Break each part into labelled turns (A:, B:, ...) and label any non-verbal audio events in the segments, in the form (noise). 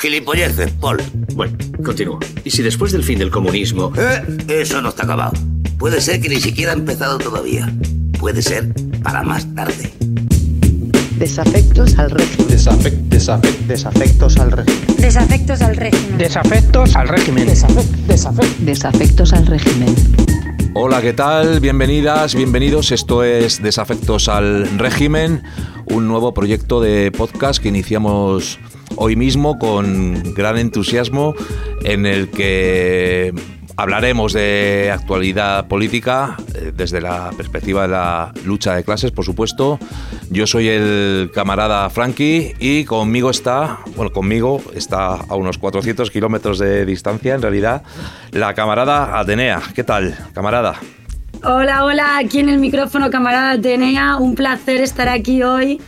A: Gilipolleces, Paul.
B: Bueno, continúo. ¿Y si después del fin del comunismo...
A: Eh, eso no está acabado. Puede ser que ni siquiera ha empezado todavía. Puede ser para más tarde.
C: Desafectos al régimen.
D: desafectos al régimen.
E: Desafectos al régimen.
F: Desafectos al régimen.
C: Desafectos al régimen.
G: Hola, ¿qué tal? Bienvenidas, bienvenidos. Esto es Desafectos al régimen, un nuevo proyecto de podcast que iniciamos hoy mismo con gran entusiasmo en el que hablaremos de actualidad política eh, desde la perspectiva de la lucha de clases, por supuesto. Yo soy el camarada Frankie y conmigo está, bueno, conmigo está a unos 400 kilómetros de distancia en realidad, la camarada Atenea. ¿Qué tal, camarada?
E: Hola, hola, aquí en el micrófono, camarada Atenea. Un placer estar aquí hoy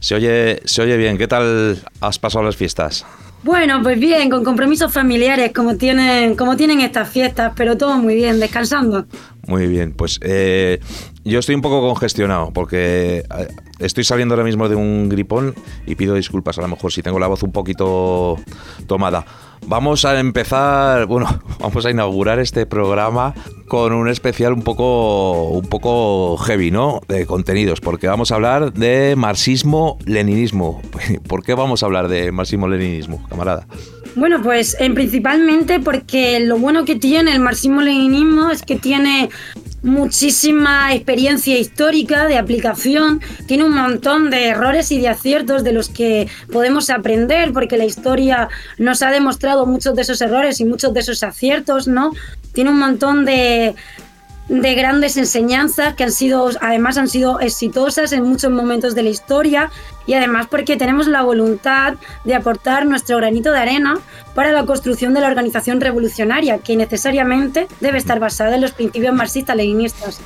G: se oye, se oye bien. ¿Qué tal has pasado las fiestas?
E: Bueno, pues bien, con compromisos familiares como tienen, como tienen estas fiestas, pero todo muy bien, descansando.
G: Muy bien, pues eh, yo estoy un poco congestionado porque eh, estoy saliendo ahora mismo de un gripón y pido disculpas a lo mejor si tengo la voz un poquito tomada. Vamos a empezar, bueno, (laughs) vamos a inaugurar este programa con un especial un poco, un poco heavy, ¿no? De contenidos, porque vamos a hablar de marxismo-leninismo. (laughs) ¿Por qué vamos a hablar de marxismo-leninismo, camarada?
E: Bueno, pues en principalmente porque lo bueno que tiene el marxismo-leninismo es que tiene muchísima experiencia histórica de aplicación, tiene un montón de errores y de aciertos de los que podemos aprender, porque la historia nos ha demostrado muchos de esos errores y muchos de esos aciertos, ¿no? Tiene un montón de, de grandes enseñanzas que han sido, además han sido exitosas en muchos momentos de la historia y además porque tenemos la voluntad de aportar nuestro granito de arena para la construcción de la organización revolucionaria que necesariamente debe estar basada en los principios marxistas-leninistas.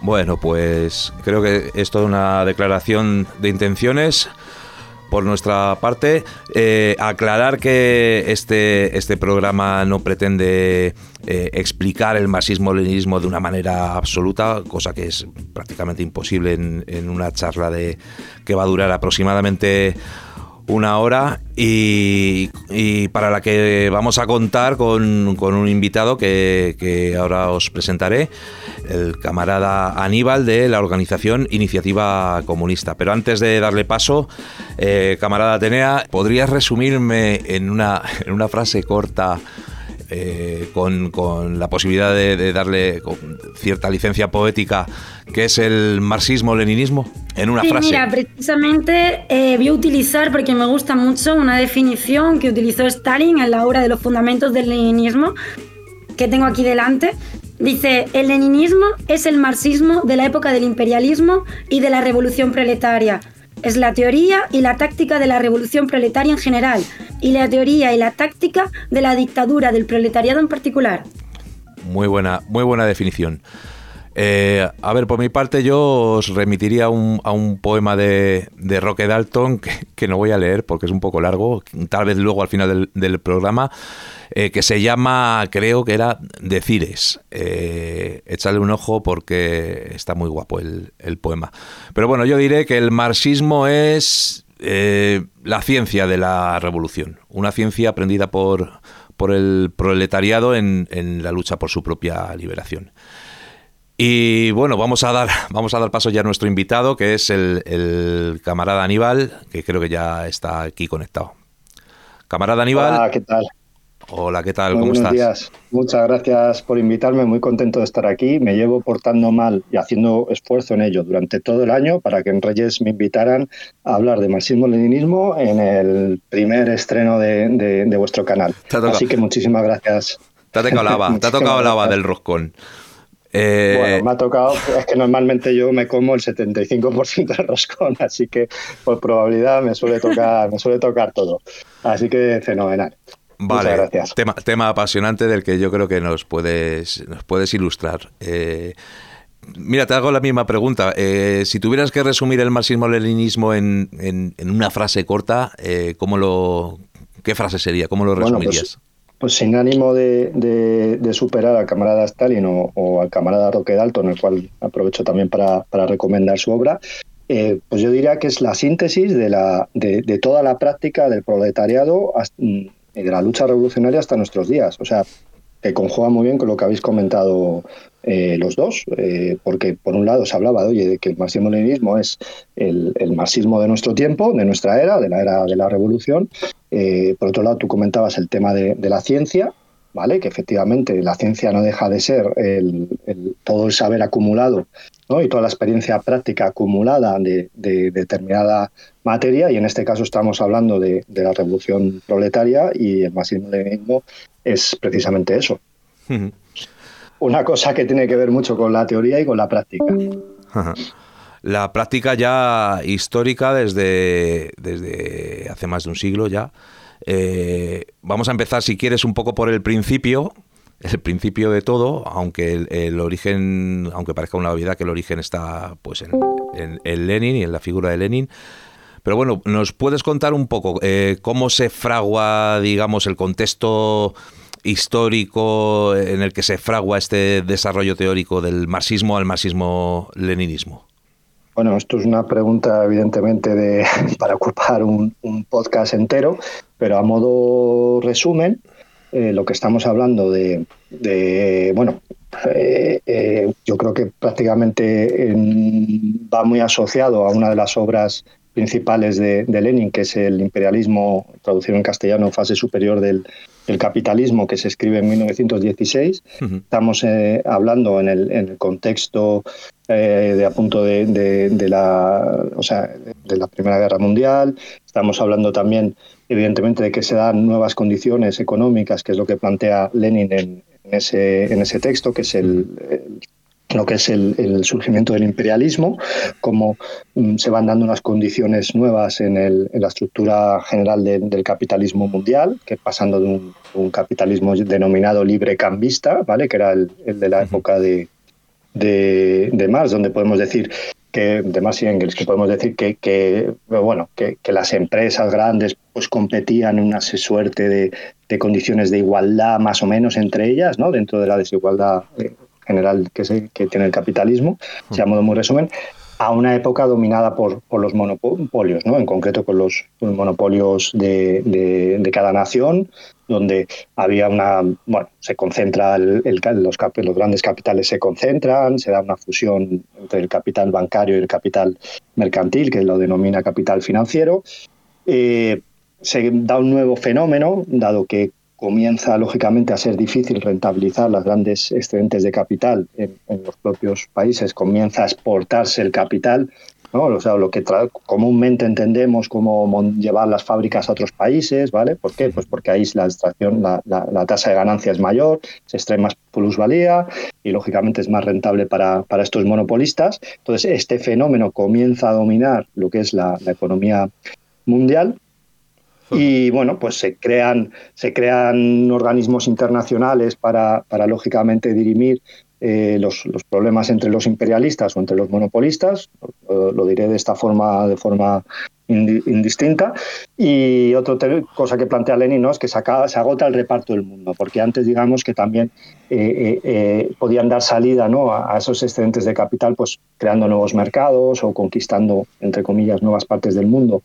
G: Bueno, pues creo que es toda una declaración de intenciones por nuestra parte. Eh, aclarar que este, este programa no pretende eh, explicar el marxismo-leninismo de una manera absoluta, cosa que es prácticamente imposible en, en una charla de, que va a durar aproximadamente una hora y, para la que vamos a contar con, un invitado que, ahora os presentaré, el camarada Aníbal de la organización Iniciativa Comunista. Pero antes de darle paso, eh, camarada Atenea, ¿podrías resumirme en una, en una frase corta? Eh, con, la posibilidad de, darle cierta licencia poética, que es el marxismo-leninismo, en una frase.
E: Mira, precisamente eh, voy a utilizar, porque me gusta mucho, una definición que utilizó Stalin en la obra de los fundamentos del leninismo, que tengo aquí delante. Dice, el leninismo es el marxismo de la época del imperialismo y de la revolución proletaria es la teoría y la táctica de la revolución proletaria en general y la teoría y la táctica de la dictadura del proletariado en particular.
G: Muy buena, muy buena definición. Eh, a ver, por mi parte yo os remitiría a un poema de, Roque Dalton que, no voy a leer porque es un poco largo, tal vez luego al final del, programa, eh, que se llama, creo que era Decires. Eh, échale un ojo porque está muy guapo el, poema. Pero bueno, yo diré que el marxismo es eh, la ciencia de la revolución, una ciencia aprendida por el proletariado en la lucha por su propia liberación. Y bueno, vamos a dar, (laughs) vamos a dar paso ya a nuestro invitado, que es el, camarada Aníbal, que creo que ya está aquí conectado. Camarada Aníbal.
D: Hola, ¿qué tal?
G: Hola, ¿qué tal? ¿Cómo
D: buenos
G: estás?
D: Días. Muchas gracias por invitarme, muy contento de estar aquí. Me llevo portando mal y haciendo esfuerzo en ello durante todo el año para que en Reyes me invitaran a hablar de marxismo-leninismo en el primer estreno de, vuestro canal. Así que muchísimas gracias.
G: Te ha tocado lava, (laughs) te ha tocado lava del roscón.
D: Eh, bueno, me ha tocado, es que normalmente yo me como el 75% del roscón, así que por probabilidad me suele tocar, me suele tocar todo. Así que fenomenal.
G: Vale, gracias. Tema, tema apasionante del que yo creo que nos puedes, nos puedes ilustrar. Eh, mira, te hago la misma pregunta. Eh, si tuvieras que resumir el marxismo-leninismo en, en, una frase corta, ¿cómo lo, ¿qué frase sería? ¿Cómo lo pues resumirías?
D: pues sin ánimo de, superar al camarada Stalin o, al camarada Roque Dalton, el cual aprovecho también para, recomendar su obra, eh, pues yo diría que es la síntesis de, la, de, toda la práctica del proletariado y de la lucha revolucionaria hasta nuestros días. O sea, que conjuga muy bien con lo que habéis comentado eh, los dos, eh, porque por un lado se hablaba oye, de que el marxismo-leninismo es el, marxismo de nuestro tiempo, de nuestra era, de la era de la revolución. por otro lado, tú comentabas el tema de, la ciencia, ¿vale? que efectivamente la ciencia no deja de ser todo el saber acumulado y toda la experiencia práctica acumulada de, determinada materia, y en este caso estamos hablando de, la revolución proletaria y el marxismo-leninismo es precisamente eso. Una cosa que tiene que ver mucho con la teoría y con la práctica.
G: La práctica ya histórica desde, desde hace más de un siglo ya. Eh, vamos a empezar, si quieres, un poco por el principio, el principio de todo, aunque el, origen, aunque parezca una obviedad que el origen está pues en, en, Lenin y en la figura de Lenin. Pero bueno, ¿nos puedes contar un poco eh, cómo se fragua, digamos, el contexto histórico en el que se fragua este desarrollo teórico del marxismo al marxismo-leninismo?
D: Bueno, esto es una pregunta evidentemente de, (laughs) para ocupar un podcast entero, pero a modo resumen, eh, lo que estamos hablando de, bueno, eh, eh, yo creo que prácticamente va muy asociado a una de las obras principales de, Lenin, que es el imperialismo, traducido en castellano, fase superior del, capitalismo, que se escribe en 1916. Estamos hablando en el, contexto de a punto de, la, o sea, de la Primera Guerra Mundial. Estamos hablando también evidentemente de que se dan nuevas condiciones económicas, que es lo que plantea Lenin en, ese, en ese texto, que es el, lo que es el, surgimiento del imperialismo, cómo mm, se van dando unas condiciones nuevas en, el, en la estructura general del capitalismo mundial, que pasando de un, capitalismo denominado libre cambista, ¿vale? que era el, de la época de, de, de Marx, donde podemos decir que de Marx y Engels, que podemos decir que, que bueno, que, las empresas grandes pues competían en una suerte de, condiciones de igualdad más o menos entre ellas, ¿no? dentro de la desigualdad eh, general que, se, que tiene el capitalismo, se a modo muy resumen, a una época dominada por, por los monopolios, ¿no? en concreto con los, monopolios de, de, cada nación, donde había una, bueno, se concentra, el, los, los, grandes capitales se concentran, se da una fusión entre el capital bancario y el capital mercantil, que lo denomina capital financiero. Eh, se da un nuevo fenómeno, dado que comienza lógicamente a ser difícil rentabilizar las grandes excedentes de capital en, los propios países, comienza a exportarse el capital o sea, lo que comúnmente entendemos como llevar las fábricas a otros países, ¿vale? ¿Por qué? Pues porque ahí la extracción, la, la, tasa de ganancia es mayor, se extrae más plusvalía y lógicamente es más rentable para, para, estos monopolistas. Entonces, este fenómeno comienza a dominar lo que es la, economía mundial y bueno, pues se crean, se crean organismos internacionales para, para lógicamente dirimir eh, los, problemas entre los imperialistas o entre los monopolistas, lo, diré de esta forma, de forma indistinta. Y otra cosa que plantea Lenin ¿no? es que se, se, agota el reparto del mundo, porque antes digamos que también eh, eh, podían dar salida ¿no? a, esos excedentes de capital, pues creando nuevos mercados o conquistando, entre comillas, nuevas partes del mundo,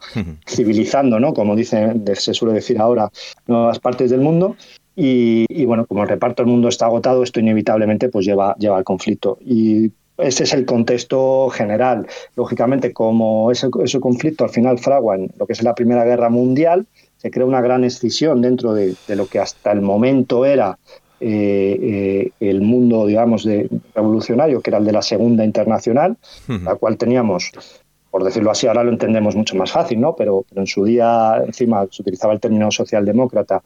D: civilizando, ¿no? como dice, se suele decir ahora, nuevas partes del mundo. Y, bueno, como el reparto del mundo está agotado, esto inevitablemente pues lleva, lleva al conflicto. Y ese es el contexto general. Lógicamente, como ese, ese conflicto al final fragua en lo que es la Primera Guerra Mundial, se crea una gran escisión dentro de, lo que hasta el momento era eh, eh, el mundo, digamos, de, revolucionario, que era el de la Segunda Internacional, la cual teníamos por decirlo así, ahora lo entendemos mucho más fácil, ¿no? Pero, pero en su día, encima, se utilizaba el término socialdemócrata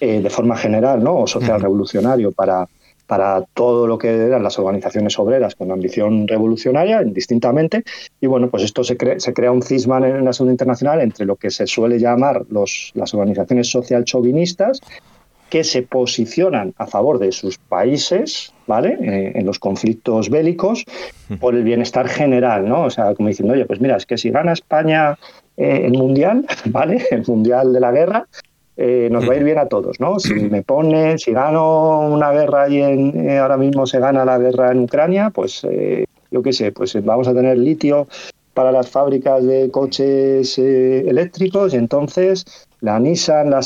D: eh, de forma general ¿no? o social revolucionario para, para todo lo que eran las organizaciones obreras con ambición revolucionaria, indistintamente. Y bueno, pues esto se, se crea un cisma en la Segunda Internacional entre lo que se suele llamar los, las organizaciones social chauvinistas, que se posicionan a favor de sus países, ¿vale? Eh, en los conflictos bélicos, por el bienestar general, ¿no? O sea, como diciendo, oye, pues mira, es que si gana España eh, el Mundial, (laughs) ¿vale? El Mundial de la Guerra, eh, nos va a ir bien a todos, ¿no? Si me pone, si gano una guerra y en, eh, ahora mismo se gana la guerra en Ucrania, pues eh, yo qué sé, pues vamos a tener litio para las fábricas de coches eh, eléctricos y entonces la Nissan, la,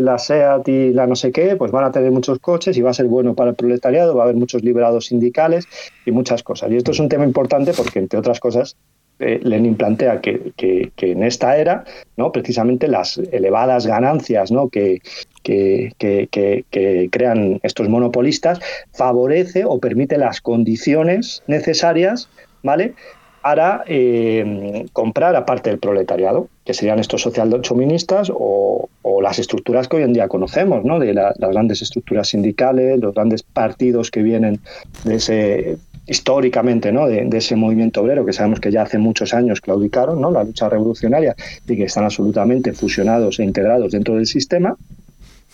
D: la SEAT y la no sé qué, pues van a tener muchos coches y va a ser bueno para el proletariado, va a haber muchos liberados sindicales y muchas cosas. Y esto es un tema importante porque, entre otras cosas, eh, Lenin plantea que, en esta era, ¿no? precisamente las elevadas ganancias ¿no? que, crean estos monopolistas favorece o permite las condiciones necesarias ¿vale? para eh, comprar aparte del proletariado, que serían estos socialchoministas o, o las estructuras que hoy en día conocemos, ¿no? de las grandes estructuras sindicales, los grandes partidos que vienen de ese históricamente ¿no? De, ese movimiento obrero que sabemos que ya hace muchos años claudicaron, ¿no? la lucha revolucionaria y que están absolutamente fusionados e integrados dentro del sistema.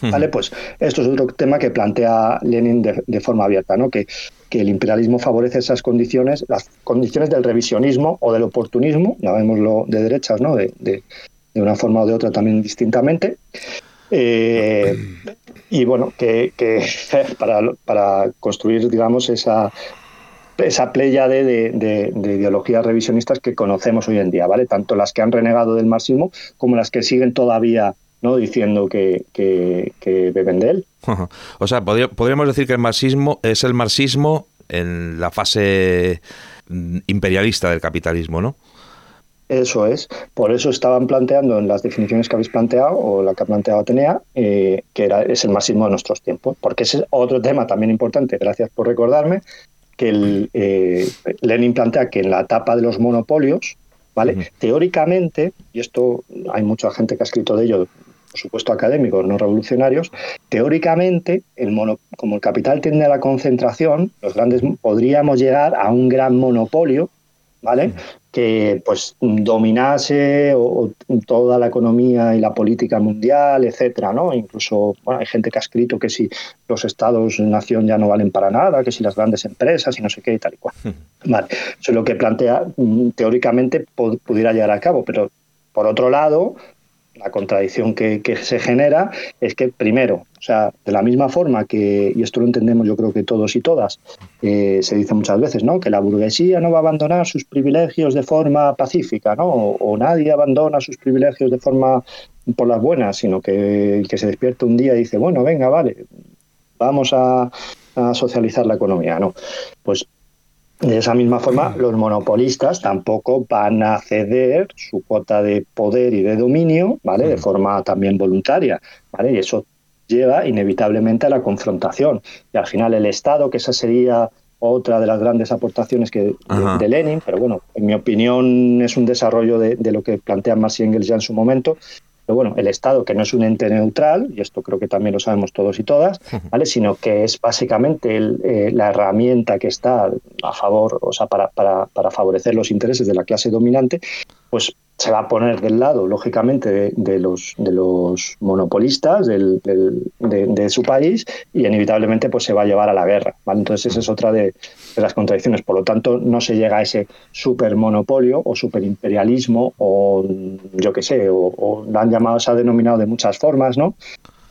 D: ¿Vale? Pues esto es otro tema que plantea Lenin de, de forma abierta, ¿no? que que el imperialismo favorece esas condiciones, las condiciones del revisionismo o del oportunismo, llamémoslo de derechas, ¿no? de, de, una forma o de otra también distintamente. Eh, y bueno, que, (laughs) para, para, construir, digamos, esa, esa playa de, de, ideologías revisionistas que conocemos hoy en día, ¿vale? Tanto las que han renegado del marxismo como las que siguen todavía ¿no? diciendo que, que, beben de él.
G: O sea, podríamos decir que el marxismo es el marxismo en la fase mm, imperialista del capitalismo, ¿no?
D: Eso es. Por eso estaban planteando en las definiciones que habéis planteado, o la que ha planteado Atenea, eh, que era, es el marxismo de nuestros tiempos. Porque ese es otro tema también importante, gracias por recordarme, que el, eh, Lenin plantea que en la etapa de los monopolios, ¿vale? Teóricamente, y esto hay mucha gente que ha escrito de ello por supuesto académicos, no revolucionarios, teóricamente, el mono, como el capital tiende a la concentración, los grandes podríamos llegar a un gran monopolio, ¿vale? que pues dominase toda la economía y la política mundial, etcétera, ¿no? Incluso bueno, hay gente que ha escrito que si los estados nación ya no valen para nada, que si las grandes empresas y no sé qué y tal y cual. Vale, eso es lo que plantea mm, teóricamente pudiera llegar a cabo, pero por otro lado, la contradicción que, se genera es que, primero, o sea, de la misma forma que, y esto lo entendemos yo creo que todos y todas, eh, se dice muchas veces, ¿no? Que la burguesía no va a abandonar sus privilegios de forma pacífica, ¿no? O, nadie abandona sus privilegios de forma por las buenas, sino que que se despierta un día y dice, bueno, venga, vale, vamos a, a socializar la economía, ¿no? Pues de esa misma forma, los monopolistas tampoco van a ceder su cuota de poder y de dominio, ¿vale? De forma también voluntaria, ¿vale? Y eso lleva inevitablemente a la confrontación. Y al final el Estado, que esa sería otra de las grandes aportaciones que de, Lenin, pero bueno, en mi opinión es un desarrollo de, de lo que plantea Marx y Engels ya en su momento, bueno, el Estado, que no es un ente neutral, y esto creo que también lo sabemos todos y todas, ¿vale? sino que es básicamente eh, la herramienta que está a favor, o sea, para, para, para favorecer los intereses de la clase dominante, pues se va a poner del lado, lógicamente, de, los, de los monopolistas del, de, su país y inevitablemente pues, se va a llevar a la guerra. Entonces, esa es otra de, las contradicciones. Por lo tanto, no se llega a ese supermonopolio o superimperialismo o yo qué sé, o, lo han llamado, se ha denominado de muchas formas, ¿no?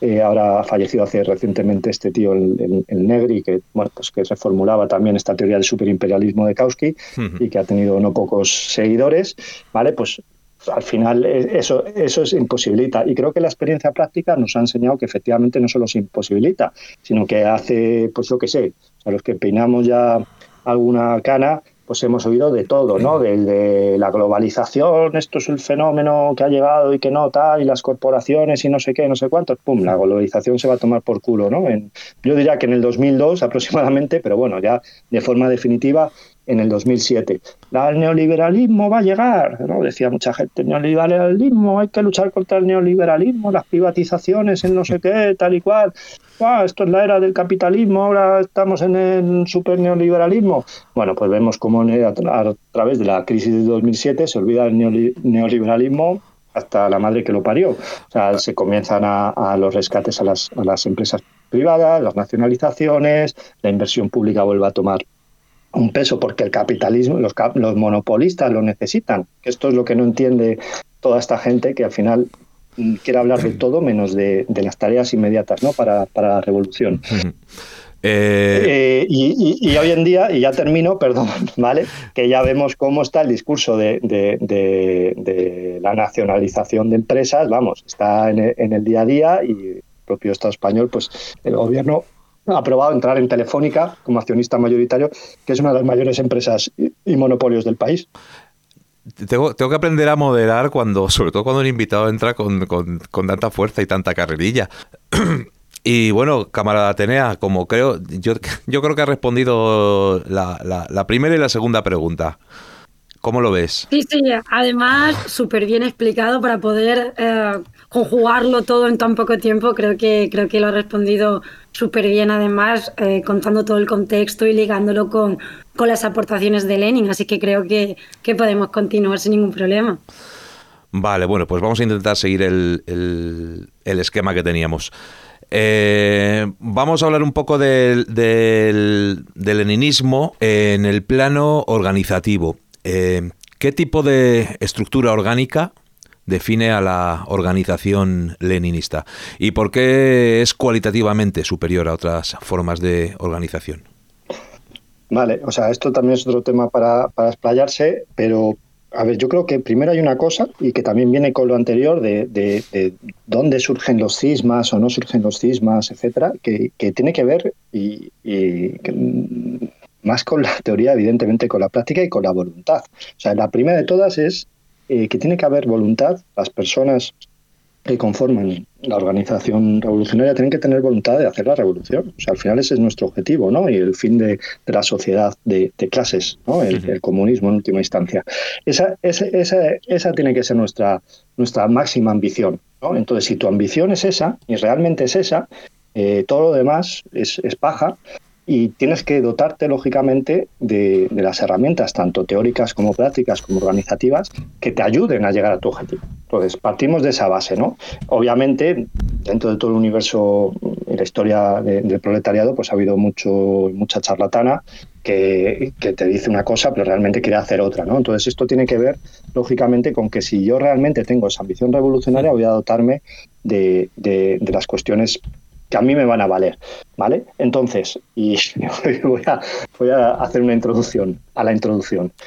D: Eh, ahora ha fallecido hace recientemente este tío, el, Negri, que bueno, pues que reformulaba también esta teoría del superimperialismo de Kautsky y que ha tenido no pocos seguidores, ¿vale? Pues al final eh, eso, eso es imposibilita. Y creo que la experiencia práctica nos ha enseñado que efectivamente no solo se imposibilita, sino que hace, pues yo qué sé, a los que peinamos ya alguna cana, pues hemos oído de todo, ¿no? De, la globalización, esto es el fenómeno que ha llegado y que no, tal, y las corporaciones y no sé qué, no sé cuánto, pum, la globalización se va a tomar por culo, ¿no? yo diría que en el 2002 aproximadamente, pero bueno, ya de forma definitiva en el 2007. El neoliberalismo va a llegar, ¿no? decía mucha gente, neoliberalismo, hay que luchar contra el neoliberalismo, las privatizaciones, en no sé qué, tal y cual. esto es la era del capitalismo, ahora estamos en el super neoliberalismo. Bueno, pues vemos cómo a, través de la crisis de 2007 se olvida el neoliberalismo hasta la madre que lo parió. O sea, se comienzan a, a los rescates a las, a las empresas privadas, las nacionalizaciones, la inversión pública vuelve a tomar un peso porque el capitalismo, los, los monopolistas lo necesitan. Esto es lo que no entiende toda esta gente que al final mm, quiere hablar de todo menos de, las tareas inmediatas ¿no? para, para la revolución. (laughs) Eh, y, hoy en día, y ya termino, perdón, (laughs) ¿vale? Que ya vemos cómo está el discurso de, la nacionalización de empresas, vamos, está en el, día a día y el propio Estado español, pues el gobierno aprobado entrar en Telefónica como accionista mayoritario, que es una de las mayores empresas y, monopolios del país.
G: Tengo, tengo, que aprender a moderar cuando, sobre todo cuando un invitado entra con, con, con tanta fuerza y tanta carrerilla. (clears throat) Y bueno, camarada Atenea, como creo, yo, yo creo que ha respondido la, la, primera y la segunda pregunta. ¿Cómo lo ves?
E: Sí, sí, además súper bien explicado para poder eh, conjugarlo todo en tan poco tiempo. Creo que, creo que lo ha respondido súper bien, además, eh, contando todo el contexto y ligándolo con, con las aportaciones de Lenin. Así que creo que, que podemos continuar sin ningún problema.
G: Vale, bueno, pues vamos a intentar seguir el, el, el esquema que teníamos. Eh, vamos a hablar un poco del, del, leninismo en el plano organizativo. Eh, ¿Qué tipo de estructura orgánica define a la organización leninista? ¿Y por qué es cualitativamente superior a otras formas de organización?
D: Vale, o sea, esto también es otro tema para, para explayarse, pero a ver, yo creo que primero hay una cosa y que también viene con lo anterior de, dónde surgen los cismas o no surgen los cismas, etcétera, que, tiene que ver y, más con la teoría, evidentemente, con la práctica y con la voluntad. O sea, la primera de todas es eh, que tiene que haber voluntad. Las personas que conforman la organización revolucionaria tienen que tener voluntad de hacer la revolución. O sea, al final ese es nuestro objetivo, ¿no? Y el fin de, la sociedad de, clases, ¿no? El, comunismo en última instancia. Esa, esa, esa, tiene que ser nuestra, nuestra máxima ambición, ¿no? Entonces, si tu ambición es esa, y realmente es esa, eh, todo lo demás es, es paja, y tienes que dotarte, lógicamente, de, las herramientas, tanto teóricas como prácticas, como organizativas, que te ayuden a llegar a tu objetivo. Entonces, partimos de esa base, ¿no? Obviamente, dentro de todo el universo y la historia del proletariado, pues ha habido mucho, mucha charlatana que, te dice una cosa, pero realmente quiere hacer otra, ¿no? Entonces, esto tiene que ver, lógicamente, con que si yo realmente tengo esa ambición revolucionaria, voy a dotarme de, de las cuestiones que a mí me van a valer, ¿vale? Entonces, y (laughs) voy a, voy a hacer una introducción a la introducción. (laughs)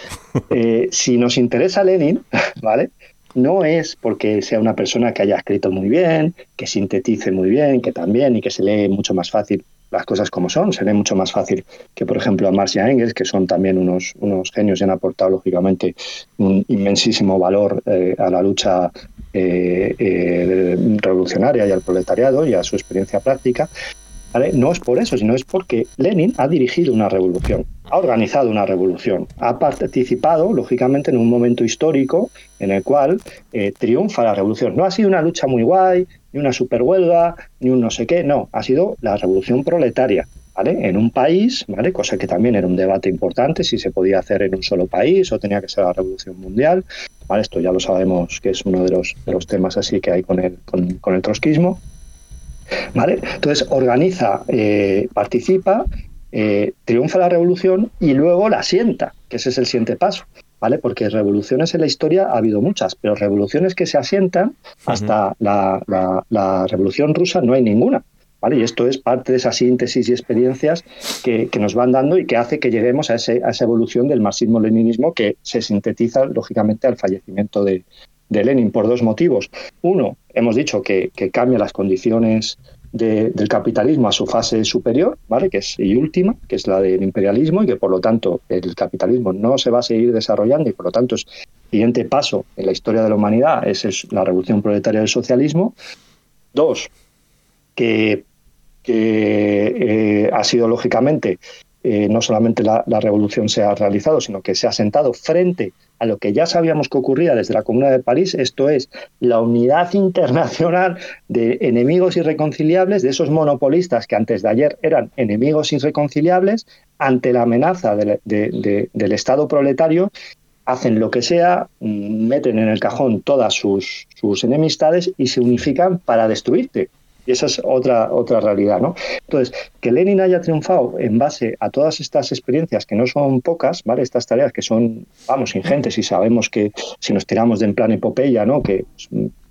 D: Eh, si nos interesa Lenin, (laughs) ¿vale? No es porque sea una persona que haya escrito muy bien, que sintetice muy bien, que también y que se lee mucho más fácil las cosas como son, se lee mucho más fácil que, por ejemplo, a Marx y a Engels, que son también unos, unos genios y han aportado, lógicamente, un inmensísimo valor eh, a la lucha eh, eh, revolucionaria y al proletariado y a su experiencia práctica. No es por eso, sino es porque Lenin ha dirigido una revolución, ha organizado una revolución, ha participado, lógicamente, en un momento histórico en el cual eh, triunfa la revolución. No ha sido una lucha muy guay, ni una super huelga, ni un no sé qué, no, ha sido la revolución proletaria. ¿Vale? En un país, ¿vale? Cosa que también era un debate importante, si se podía hacer en un solo país o tenía que ser la revolución mundial. ¿Vale? Esto ya lo sabemos que es uno de los, de los temas así que hay con el, con, con el trotskismo. ¿Vale? Entonces organiza, eh, participa, eh, triunfa la revolución y luego la sienta, que ese es el siguiente paso. ¿Vale? Porque revoluciones en la historia ha habido muchas, pero revoluciones que se asientan hasta la, la, revolución rusa no hay ninguna. Y esto es parte de esa síntesis y experiencias que, que nos van dando y que hace que lleguemos a, ese, a esa evolución del marxismo-leninismo que se sintetiza, lógicamente, al fallecimiento de, de Lenin por dos motivos. Uno, hemos dicho que, cambia las condiciones del capitalismo a su fase superior, ¿vale? que es y última, que es la del imperialismo, y que por lo tanto el capitalismo no se va a seguir desarrollando y por lo tanto es siguiente paso en la historia de la humanidad es, la revolución proletaria del socialismo. Dos, que, que eh, ha sido lógicamente eh, no solamente la, revolución se ha realizado, sino que se ha sentado frente a lo que ya sabíamos que ocurría desde la Comuna de París, esto es la unidad internacional de enemigos irreconciliables, de esos monopolistas que antes de ayer eran enemigos irreconciliables, ante la amenaza del Estado proletario, hacen lo que sea, mm, meten en el cajón todas sus, sus enemistades y se unifican para destruirte. Y esa es otra, otra realidad, ¿no? Entonces, que Lenin haya triunfado en base a todas estas experiencias, que no son pocas, ¿vale? Estas tareas que son, vamos, ingentes y sabemos que si nos tiramos de en plan epopeya, ¿no? Que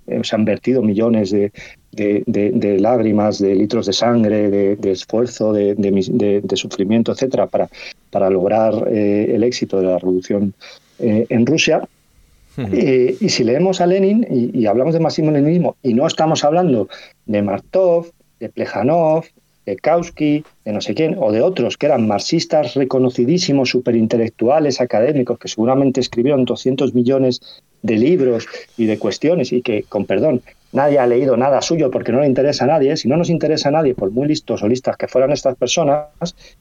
D: eh, se han vertido millones de, de, lágrimas, de litros de sangre, de, esfuerzo, de, sufrimiento, etcétera, para, para lograr eh, el éxito de la revolución eh, en Rusia. Eh, y si leemos a Lenin y, hablamos de marxismo-leninismo y no estamos hablando de Martov, de Plejanov, de Kautsky, de no sé quién, o de otros que eran marxistas reconocidísimos, superintelectuales, académicos, que seguramente escribieron 200 millones de libros y de cuestiones y que, con perdón, nadie ha leído nada suyo porque no le interesa a nadie, si no nos interesa a nadie, por muy listos o listas que fueran estas personas,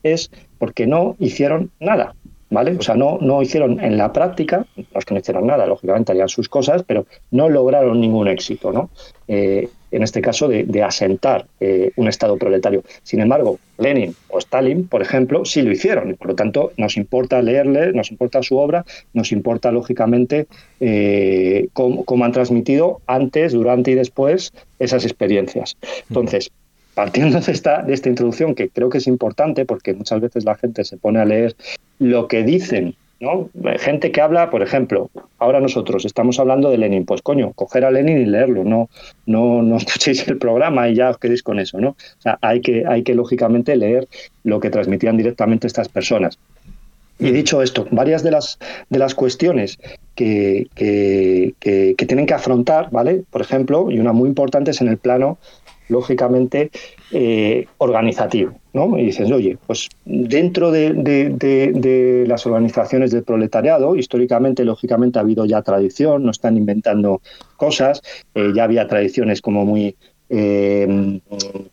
D: es porque no hicieron nada. ¿Vale? O sea, no, no hicieron en la práctica, los que no hicieron nada, lógicamente harían sus cosas, pero no lograron ningún éxito, ¿no? Eh, en este caso, de, asentar eh, un Estado proletario. Sin embargo, Lenin o Stalin, por ejemplo, sí lo hicieron y por lo tanto nos importa leerle, nos importa su obra, nos importa lógicamente eh, cómo, han transmitido antes, durante y después esas experiencias. Entonces, partiendo de esta, de esta introducción, que creo que es importante porque muchas veces la gente se pone a leer lo que dicen ¿no? Gente que habla, por ejemplo, ahora nosotros estamos hablando de Lenin, pues coño, coger a Lenin y leerlo, no, no, no (laughs) escuchéis el programa y ya os quedéis con eso, ¿no? O sea, hay que, hay que lógicamente leer lo que transmitían directamente estas personas. Y dicho esto, varias de las, de las cuestiones que, que, que, tienen que afrontar, ¿vale? Por ejemplo, y una muy importante es en el plano lógicamente eh, organizativo. ¿no? Y dices, oye, pues dentro de, las organizaciones del proletariado, históricamente, lógicamente, ha habido ya tradición, no están inventando cosas, eh, ya había tradiciones como muy eh,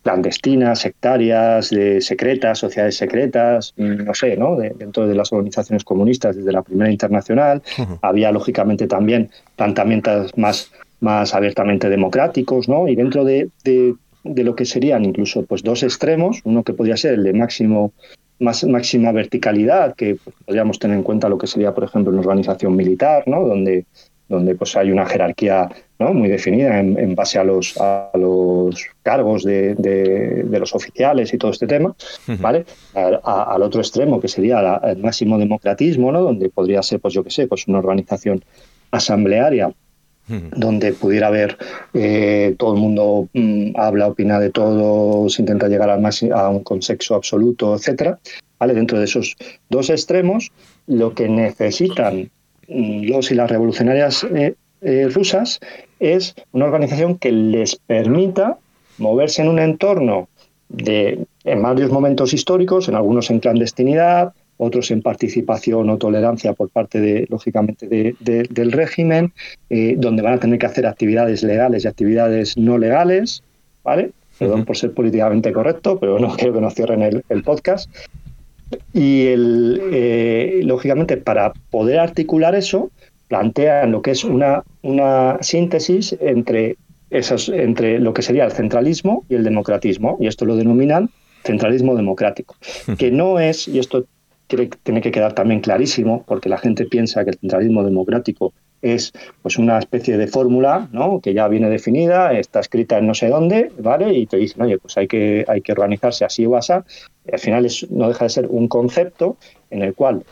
D: clandestinas, sectarias, de secretas, sociedades secretas, no sé, ¿no? dentro de las organizaciones comunistas desde la Primera Internacional, había lógicamente también planteamientos más más abiertamente democráticos, ¿no? Y dentro de, de lo que serían incluso pues dos extremos, uno que podría ser el de máximo más, máxima verticalidad, que podríamos tener en cuenta lo que sería, por ejemplo, una organización militar, ¿no? donde, donde pues hay una jerarquía ¿no? muy definida en, base a los, a los cargos de, de, los oficiales y todo este tema, ¿vale? al otro extremo, que sería el máximo democratismo, ¿no? donde podría ser, pues yo qué sé, pues una organización asamblearia donde pudiera haber eh, todo el mundo mm, habla, opina de todo, se intenta llegar al a un consenso absoluto, etcétera. ¿Vale? Dentro de esos dos extremos, lo que necesitan mm, los y las revolucionarias eh, eh, rusas es una organización que les permita moverse en un entorno de, en varios momentos históricos, en algunos en clandestinidad, otros en participación o tolerancia por parte, de, lógicamente, del régimen, eh, donde van a tener que hacer actividades legales y actividades no legales, ¿vale? Perdón por ser políticamente correcto, pero no (laughs) quiero que nos cierren el, podcast. Y, el, eh, lógicamente, para poder articular eso, plantean lo que es una, una síntesis entre, esos, entre lo que sería el centralismo y el democratismo, y esto lo denominan centralismo democrático, que no es, y esto tiene que quedar también clarísimo, porque la gente piensa que el centralismo democrático es pues una especie de fórmula ¿no? que ya viene definida, está escrita en no sé dónde, ¿vale? Y te dicen, oye, pues hay que, hay que organizarse así o así. al final es, no deja de ser un concepto en el cual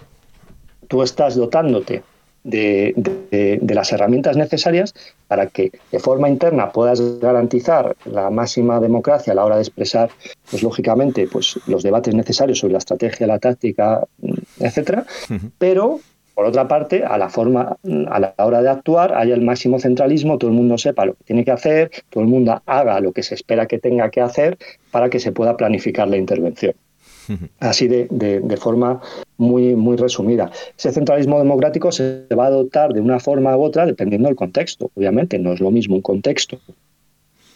D: tú estás dotándote de, las herramientas necesarias para que de forma interna puedas garantizar la máxima democracia a la hora de expresar, pues lógicamente, pues los debates necesarios sobre la estrategia, la táctica, etcétera, pero por otra parte, a la forma, a la hora de actuar, haya el máximo centralismo, todo el mundo sepa lo que tiene que hacer, todo el mundo haga lo que se espera que tenga que hacer para que se pueda planificar la intervención así de, de, forma muy, muy resumida. Ese centralismo democrático se va a adoptar de una forma u otra dependiendo del contexto. Obviamente no es lo mismo un contexto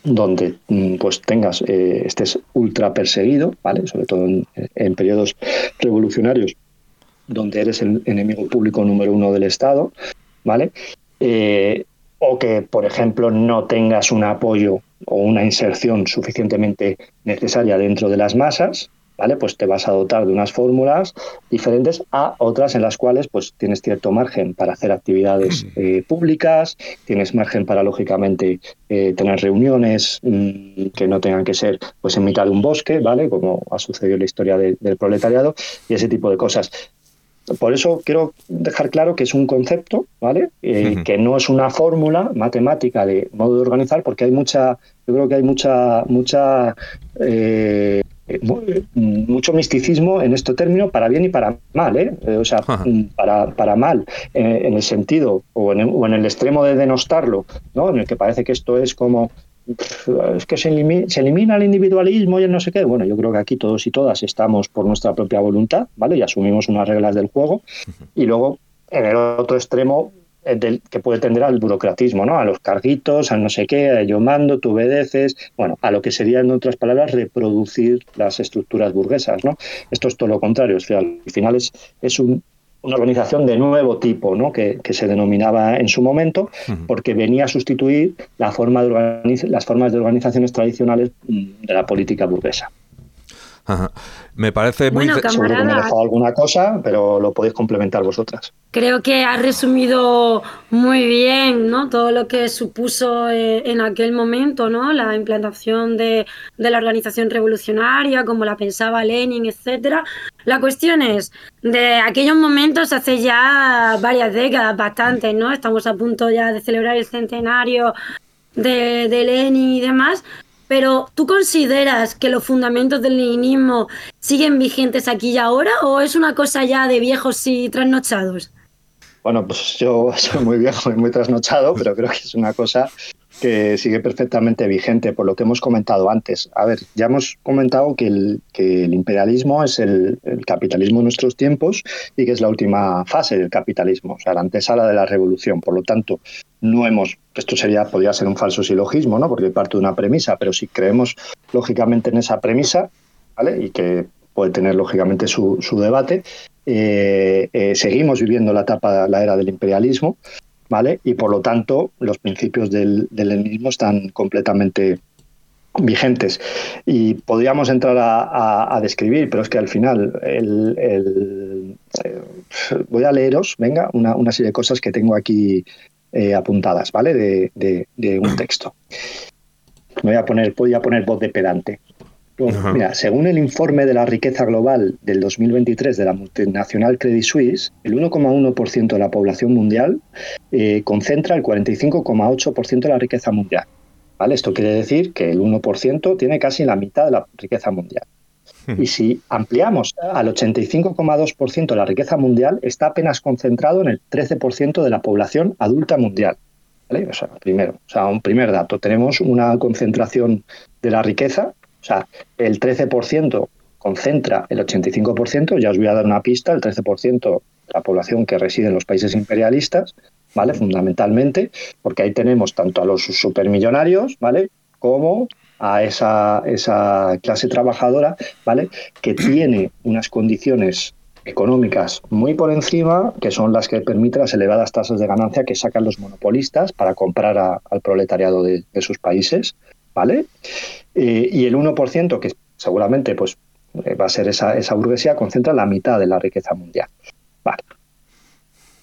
D: donde mm, pues tengas, eh, estés ultra perseguido, ¿vale? sobre todo en, periodos revolucionarios, donde eres el enemigo público número uno del Estado, ¿vale? Eh, o que, por ejemplo, no tengas un apoyo o una inserción suficientemente necesaria dentro de las masas, ¿vale? Pues te vas a dotar de unas fórmulas diferentes a otras en las cuales pues tienes cierto margen para hacer actividades (clears throat) eh, públicas, tienes margen para lógicamente eh, tener reuniones mm, que no tengan que ser pues en mitad de un bosque, ¿vale? Como ha sucedido en la historia del proletariado y ese tipo de cosas. por eso quiero dejar claro que es un concepto, ¿vale? Eh, que no es una fórmula matemática de modo de organizar, porque hay mucha, yo creo que hay mucha, mucha eh, mucho misticismo en este término para bien y para mal, ¿eh? o sea, para, para mal, en el sentido o en el, o en el extremo de denostarlo, ¿no? en el que parece que esto es como es que se elimina, el individualismo y el no sé qué. Bueno, yo creo que aquí todos y todas estamos por nuestra propia voluntad, ¿vale? Y asumimos unas reglas del juego. Y luego, en el otro extremo, eh, del, que puede tender al burocratismo, ¿no? A los carguitos, al no sé qué, yo mando, tú obedeces, bueno, a lo que sería, en otras palabras, reproducir las estructuras burguesas, ¿no? Esto es todo lo contrario, al final es, es un, una organización de nuevo tipo, ¿no? que, se denominaba en su momento, porque venía a sustituir la forma de las formas de organizaciones tradicionales mm, de la política burguesa.
G: Me parece muy...
D: Bueno, Seguro que me he dejado alguna cosa, pero lo podéis complementar vosotras.
E: Creo que ha resumido muy bien ¿no? todo lo que supuso eh, en aquel momento ¿no? la implantación de, de, la organización revolucionaria, como la pensaba Lenin, etcétera. La cuestión es, de aquellos momentos hace ya varias décadas, bastantes, ¿no? Estamos a punto ya de celebrar el centenario de, de Lenin y demás, pero ¿tú consideras que los fundamentos del leninismo siguen vigentes aquí y ahora o es una cosa ya de viejos y trasnochados?
D: Bueno, pues yo (laughs) soy muy viejo y muy trasnochado, pero creo que es una cosa que sigue perfectamente vigente por lo que hemos comentado antes. A ver, ya hemos comentado que el, que el imperialismo es el, capitalismo de nuestros tiempos y que es la última fase del capitalismo, o sea, la antesala de la revolución. Por lo tanto, no hemos, esto sería, podría ser un falso silogismo, ¿no? Porque parte de una premisa, pero si creemos lógicamente en esa premisa, ¿vale? Y que puede tener lógicamente su, debate, eh, eh, seguimos viviendo la etapa, la era del imperialismo, ¿vale? Y por lo tanto, los principios del, del están completamente vigentes. Y podríamos entrar a, describir, pero es que al final el, eh, voy a leeros, venga, una, serie de cosas que tengo aquí eh, apuntadas, ¿vale? De, de, un texto. Me voy a poner, voy a poner voz de pedante. Mira, según el informe de la riqueza global del 2023 de la multinacional Credit Suisse, el 1,1% de la población mundial eh, concentra el 45,8% de la riqueza mundial. ¿Vale? Esto quiere decir que el 1% tiene casi la mitad de la riqueza mundial. Y si ampliamos al 85,2% de la riqueza mundial, está apenas concentrado en el 13% de la población adulta mundial. ¿Vale? O sea, primero, o sea, un primer dato, tenemos una concentración de la riqueza o sea, el 13% concentra el 85%, ya os voy a dar una pista, el 13% de la población que reside en los países imperialistas, ¿vale? Fundamentalmente, porque ahí tenemos tanto a los supermillonarios, ¿vale? Como a esa, esa clase trabajadora, ¿vale? Que tiene unas condiciones económicas muy por encima, que son las que permiten las elevadas tasas de ganancia que sacan los monopolistas para comprar al proletariado de, de sus países, ¿vale? Eh, y el 1%, que seguramente pues, eh, va a ser esa, esa burguesía, concentra la mitad de la riqueza mundial. Vale.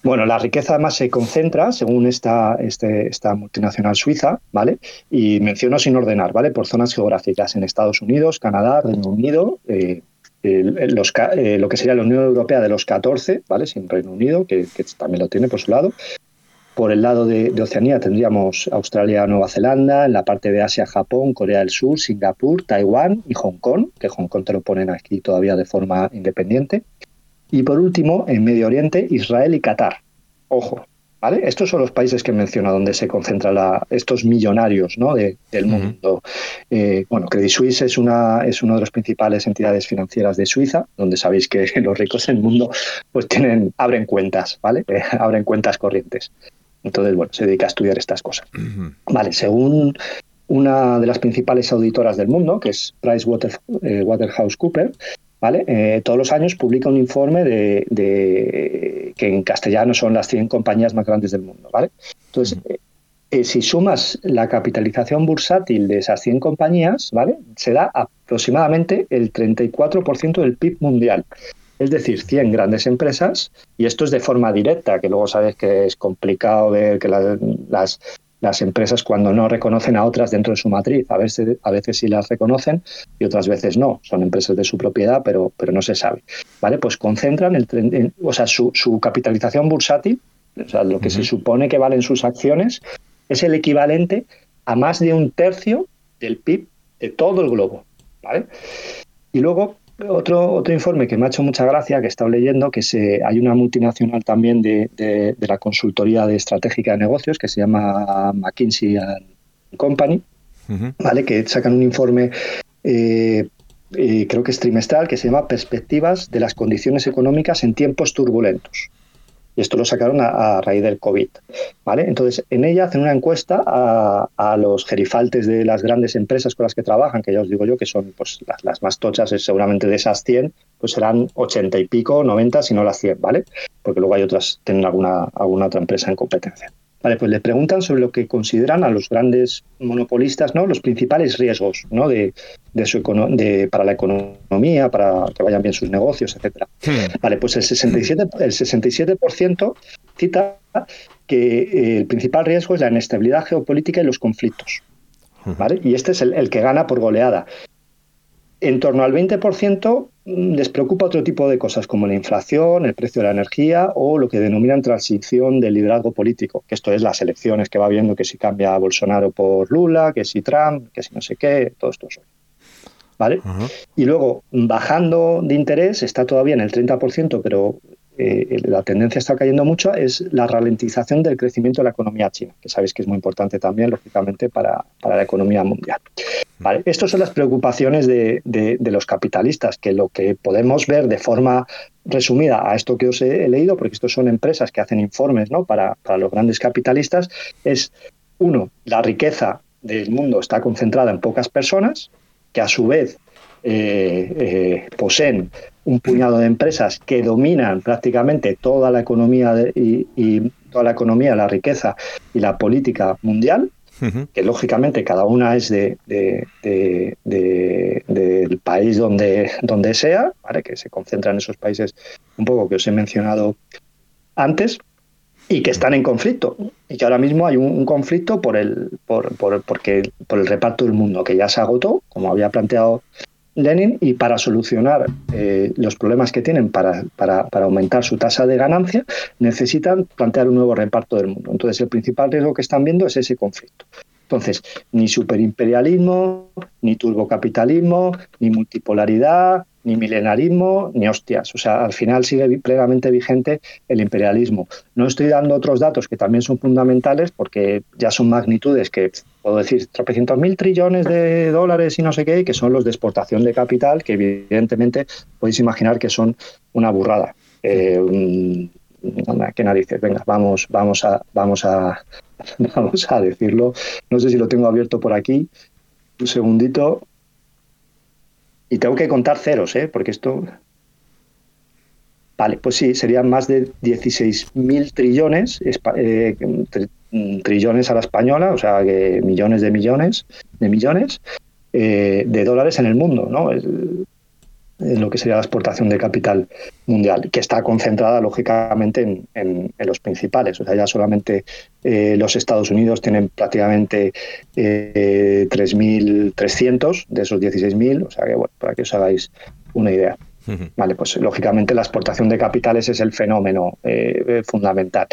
D: Bueno, la riqueza además se concentra, según esta, este, esta multinacional suiza, ¿vale? Y menciono sin ordenar, ¿vale? Por zonas geográficas en Estados Unidos, Canadá, Reino Unido, eh, los, lo que sería la Unión Europea de los 14, ¿vale? Sin Reino Unido, que, que, también lo tiene por su lado, por el lado de, Oceanía tendríamos Australia, Nueva Zelanda, en la parte de Asia, Japón, Corea del Sur, Singapur, Taiwán y Hong Kong, que Hong Kong te lo ponen aquí todavía de forma independiente. Y por último, en Medio Oriente, Israel y Qatar. Ojo, ¿vale? Estos son los países que menciono donde se concentran estos millonarios ¿no? del mundo. Eh, bueno, Credit Suisse es una, es una de las principales entidades financieras de Suiza, donde sabéis que (laughs) los ricos del mundo pues tienen, abren cuentas, ¿vale? (laughs) abren cuentas corrientes. Entonces, bueno, se dedica a estudiar estas cosas. Vale, según una de las principales auditoras del mundo, que es PricewaterhouseCoopers, eh, ¿vale? Eh, todos los años publica un informe de, que en castellano son las 100 compañías más grandes del mundo, ¿vale? Entonces, eh, si sumas la capitalización bursátil de esas 100 compañías, ¿vale? Se da aproximadamente el 34% del PIB mundial es decir, 100 grandes empresas, y esto es de forma directa, que luego sabes que es complicado ver que las, las empresas cuando no reconocen a otras dentro de su matriz. A veces, a veces sí las reconocen y otras veces no. Son empresas de su propiedad, pero, pero no se sabe. ¿Vale? Pues concentran el, o sea, su, capitalización bursátil, o sea, lo que se supone que valen sus acciones, es el equivalente a más de un tercio del PIB de todo el globo. ¿vale? Y luego otro, otro informe que me ha hecho mucha gracia, que he estado leyendo, que se, hay una multinacional también de, de, la consultoría de estratégica de negocios que se llama McKinsey Company, ¿vale? que sacan un informe, eh, eh, creo que es trimestral, que se llama Perspectivas de las condiciones económicas en tiempos turbulentos. Y esto lo sacaron a, raíz del COVID. ¿vale? Entonces, en ella hacen una encuesta a, los gerifaltes de las grandes empresas con las que trabajan, que ya os digo yo que son pues, las, más tochas, seguramente de esas 100, pues serán 80 y pico, 90, si no las 100, ¿vale? Porque luego hay otras, tienen alguna, alguna otra empresa en competencia. Vale, pues le preguntan sobre lo que consideran a los grandes monopolistas, ¿no? Los principales riesgos, ¿no? De, de su de, para la economía, para que vayan bien sus negocios, etcétera. Vale, pues el 67, el 67% cita que eh, el principal riesgo es la inestabilidad geopolítica y los conflictos. ¿Vale? Y este es el, el que gana por goleada en torno al 20% mm, les preocupa otro tipo de cosas como la inflación, el precio de la energía o lo que denominan transición del liderazgo político, que esto es las elecciones que va viendo que si cambia Bolsonaro por Lula, que si Trump, que si no sé qué, todo esto. ¿Vale? Y luego, bajando de interés, está todavía en el 30%, pero la tendencia está cayendo mucho, es la ralentización del crecimiento de la economía china, que sabéis que es muy importante también, lógicamente, para, la economía mundial. Vale, estas son las preocupaciones de, los capitalistas, que lo que podemos ver de forma resumida a esto que os he, leído, porque estos son empresas que hacen informes ¿no? para, los grandes capitalistas, es, uno, la riqueza del mundo está concentrada en pocas personas, que a su vez eh, eh, poseen un puñado de empresas que dominan prácticamente toda la economía y, toda la economía, la riqueza y la política mundial, que lógicamente cada una es de, del país donde, donde sea, ¿vale? que se concentran en esos países un poco que os he mencionado antes, y que están en conflicto y que ahora mismo hay un, conflicto por el por, por, porque, por el reparto del mundo que ya se agotó como había planteado Lenin y para solucionar eh, los problemas que tienen para, para, aumentar su tasa de ganancia, necesitan plantear un nuevo reparto del mundo. Entonces, el principal riesgo que están viendo es ese conflicto. Entonces, ni superimperialismo, ni turbocapitalismo, ni multipolaridad, ni milenarismo, ni hostias. O sea, al final sigue plenamente vigente el imperialismo. No estoy dando otros datos que también son fundamentales porque ya son magnitudes que, puedo decir, tropecientos mil trillones de dólares y no sé qué, que son los de exportación de capital, que evidentemente podéis imaginar que son una burrada. Eh, ¿Qué narices? Venga, vamos, vamos a, vamos a, (laughs) vamos a decirlo. No sé si lo tengo abierto por aquí. Un segundito. Y tengo que contar ceros, ¿eh? Porque esto... Vale, pues sí, serían más de 16.000 trillones, eh, trillones a la española, o sea, que millones de millones de millones eh, de dólares en el mundo, ¿no? En lo que sería la exportación de capital mundial, que está concentrada lógicamente en, los principales. O sea, ya solamente eh, los Estados Unidos tienen prácticamente eh, 3.300 de esos 16.000, o sea que, bueno, para que os hagáis una idea. Vale, pues lógicamente la exportación de capitales es el fenómeno eh, fundamental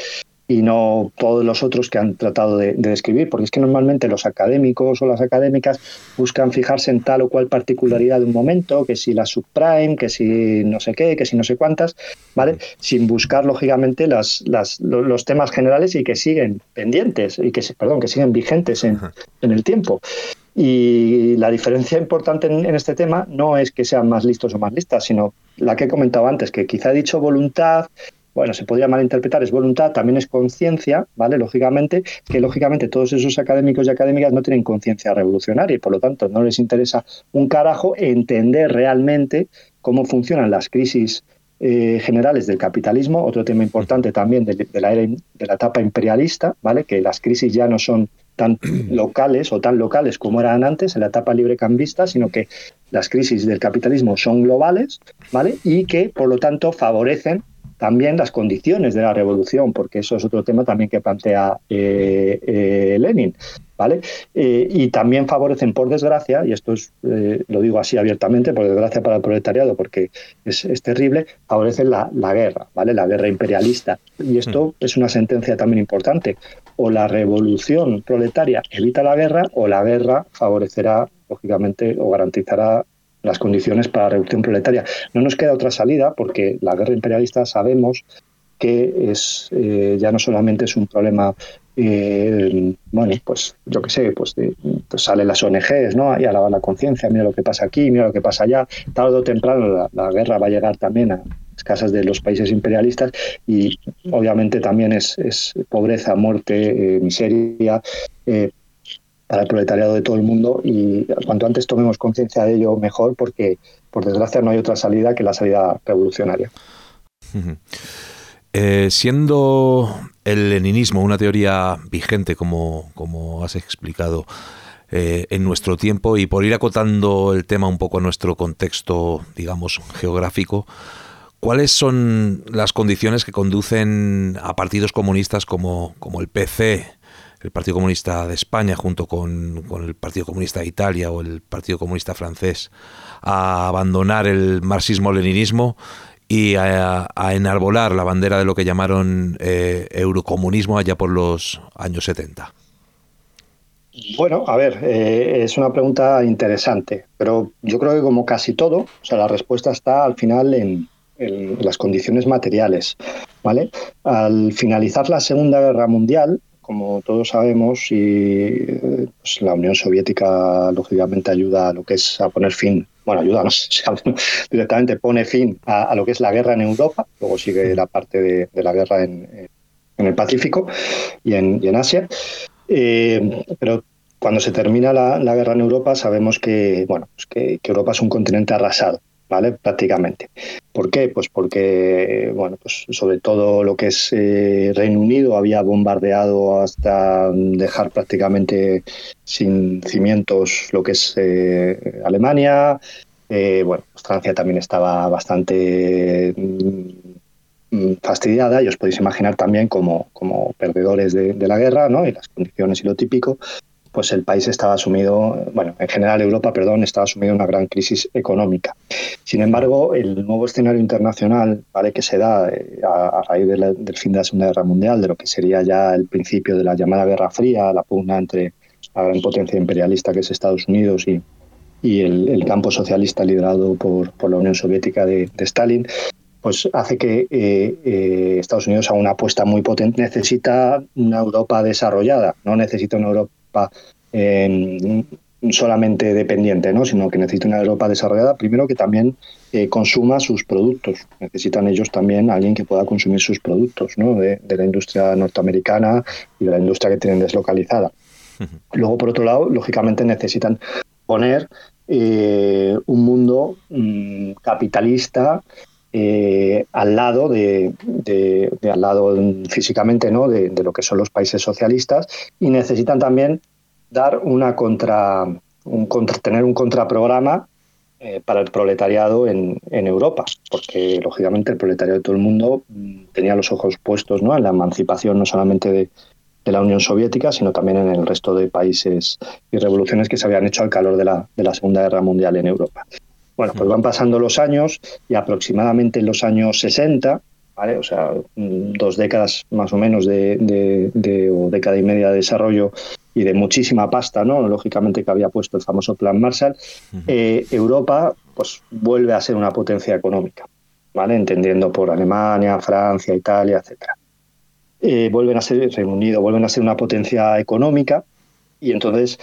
D: y no todos los otros que han tratado de, describir, porque es que normalmente los académicos o las académicas buscan fijarse en tal o cual particularidad de un momento, que si la subprime, que si no sé qué, que si no sé cuántas, ¿vale? Sin buscar, lógicamente, las, las, los temas generales y que siguen pendientes, y que, perdón, que siguen vigentes en, en el tiempo. Y la diferencia importante en, este tema no es que sean más listos o más listas, sino la que he comentado antes, que quizá he dicho voluntad, bueno, se podría malinterpretar, es voluntad, también es conciencia, ¿vale? Lógicamente, que lógicamente todos esos académicos y académicas no tienen conciencia revolucionaria y por lo tanto no les interesa un carajo entender realmente cómo funcionan las crisis eh, generales del capitalismo, otro tema importante también de, la era, de la etapa imperialista, ¿vale? Que las crisis ya no son tan (clears throat) locales o tan locales como eran antes en la etapa librecambista, sino que las crisis del capitalismo son globales, ¿vale? Y que por lo tanto favorecen también las condiciones de la revolución, porque eso es otro tema también que plantea eh, eh, Lenin. ¿Vale? Eh, y también favorecen, por desgracia, y esto es, lo digo así abiertamente, por desgracia para el proletariado, porque es, terrible, favorecen la, guerra, ¿vale? La guerra imperialista. Y esto mm. es una sentencia también importante. O la revolución proletaria evita la guerra, o la guerra favorecerá, lógicamente, o garantizará las condiciones para la revolución proletaria. No nos queda otra salida porque la guerra imperialista sabemos que es eh, ya no solamente es un problema eh, bueno pues yo qué sé pues, pues, salen las ONGs no y a la, conciencia mira lo que pasa aquí mira lo que pasa allá tarde o temprano la, guerra va a llegar también a las casas de los países imperialistas y obviamente también es, pobreza muerte eh, miseria para el proletariado de todo el mundo y cuanto antes tomemos conciencia de ello mejor porque por desgracia no hay otra salida que la salida revolucionaria.
G: Eh, siendo el leninismo una teoría vigente como, como has explicado eh, en nuestro tiempo y por ir acotando el tema un poco a nuestro contexto digamos geográfico, ¿cuáles son las condiciones que conducen a partidos comunistas como, como el PC el Partido Comunista de España junto con, el Partido Comunista de Italia o el Partido Comunista francés a abandonar el marxismo-leninismo y a, enarbolar la bandera de lo que llamaron eh, eurocomunismo allá por los años 70?
D: Bueno, a ver, eh, es una pregunta interesante, pero yo creo que como casi todo, o sea, la respuesta está al final en, en las condiciones materiales, ¿vale? Al finalizar la Segunda Guerra Mundial, como todos sabemos, y pues, la Unión Soviética lógicamente ayuda a lo que es a poner fin, bueno, ayuda, no sé, (laughs) directamente pone fin a, lo que es la guerra en Europa, luego sigue la parte de, la guerra en, el Pacífico y en, Asia. Eh, pero cuando se termina la, guerra en Europa sabemos que, bueno, pues que Europa es un continente arrasado. ¿Vale? Prácticamente. ¿Por qué? Pues porque, bueno, pues sobre todo lo que es eh, Reino Unido había bombardeado hasta dejar prácticamente sin cimientos lo que es eh, Alemania. Eh, bueno, pues Francia también estaba bastante mm, fastidiada y os podéis imaginar también como, como perdedores de, de, la guerra ¿no? y las condiciones y lo típico, pues el país estaba sumido, bueno, en general Europa, perdón, estaba sumido en una gran crisis económica. Sin embargo, el nuevo escenario internacional, ¿vale? que se da eh, a, raíz del fin de la Segunda Guerra Mundial, de lo que sería ya el principio de la llamada Guerra Fría, la pugna entre la gran potencia imperialista que es Estados Unidos y, y el, campo socialista liderado por, por la Unión Soviética de, Stalin, pues hace que eh, eh, Estados Unidos haga una apuesta muy potente. Necesita una Europa desarrollada, no necesita una Europa eh, solamente dependiente, ¿no? sino que necesita una Europa desarrollada, primero que también eh, consuma sus productos. Necesitan ellos también alguien que pueda consumir sus productos ¿no? de, la industria norteamericana y de la industria que tienen deslocalizada. Luego, por otro lado, lógicamente necesitan poner eh, un mundo mm, capitalista al lado de, al lado físicamente no de, lo que son los países socialistas y necesitan también dar una contra, un contra tener un contraprograma eh, para el proletariado en, en, Europa, porque lógicamente el proletariado de todo el mundo mm, tenía los ojos puestos ¿no? en la emancipación no solamente de, la Unión Soviética, sino también en el resto de países y revoluciones que se habían hecho al calor de la, de la Segunda Guerra Mundial en Europa. Bueno, pues van pasando los años y aproximadamente en los años 60, ¿vale? o sea, mm, dos décadas más o menos de, de, o década y media de desarrollo y de muchísima pasta, ¿no? Lógicamente que había puesto el famoso Plan Marshall, eh, Europa pues vuelve a ser una potencia económica, ¿vale? Entendiendo por Alemania, Francia, Italia, etcétera. Eh, vuelven a ser Reino Unido, vuelven a ser una potencia económica y entonces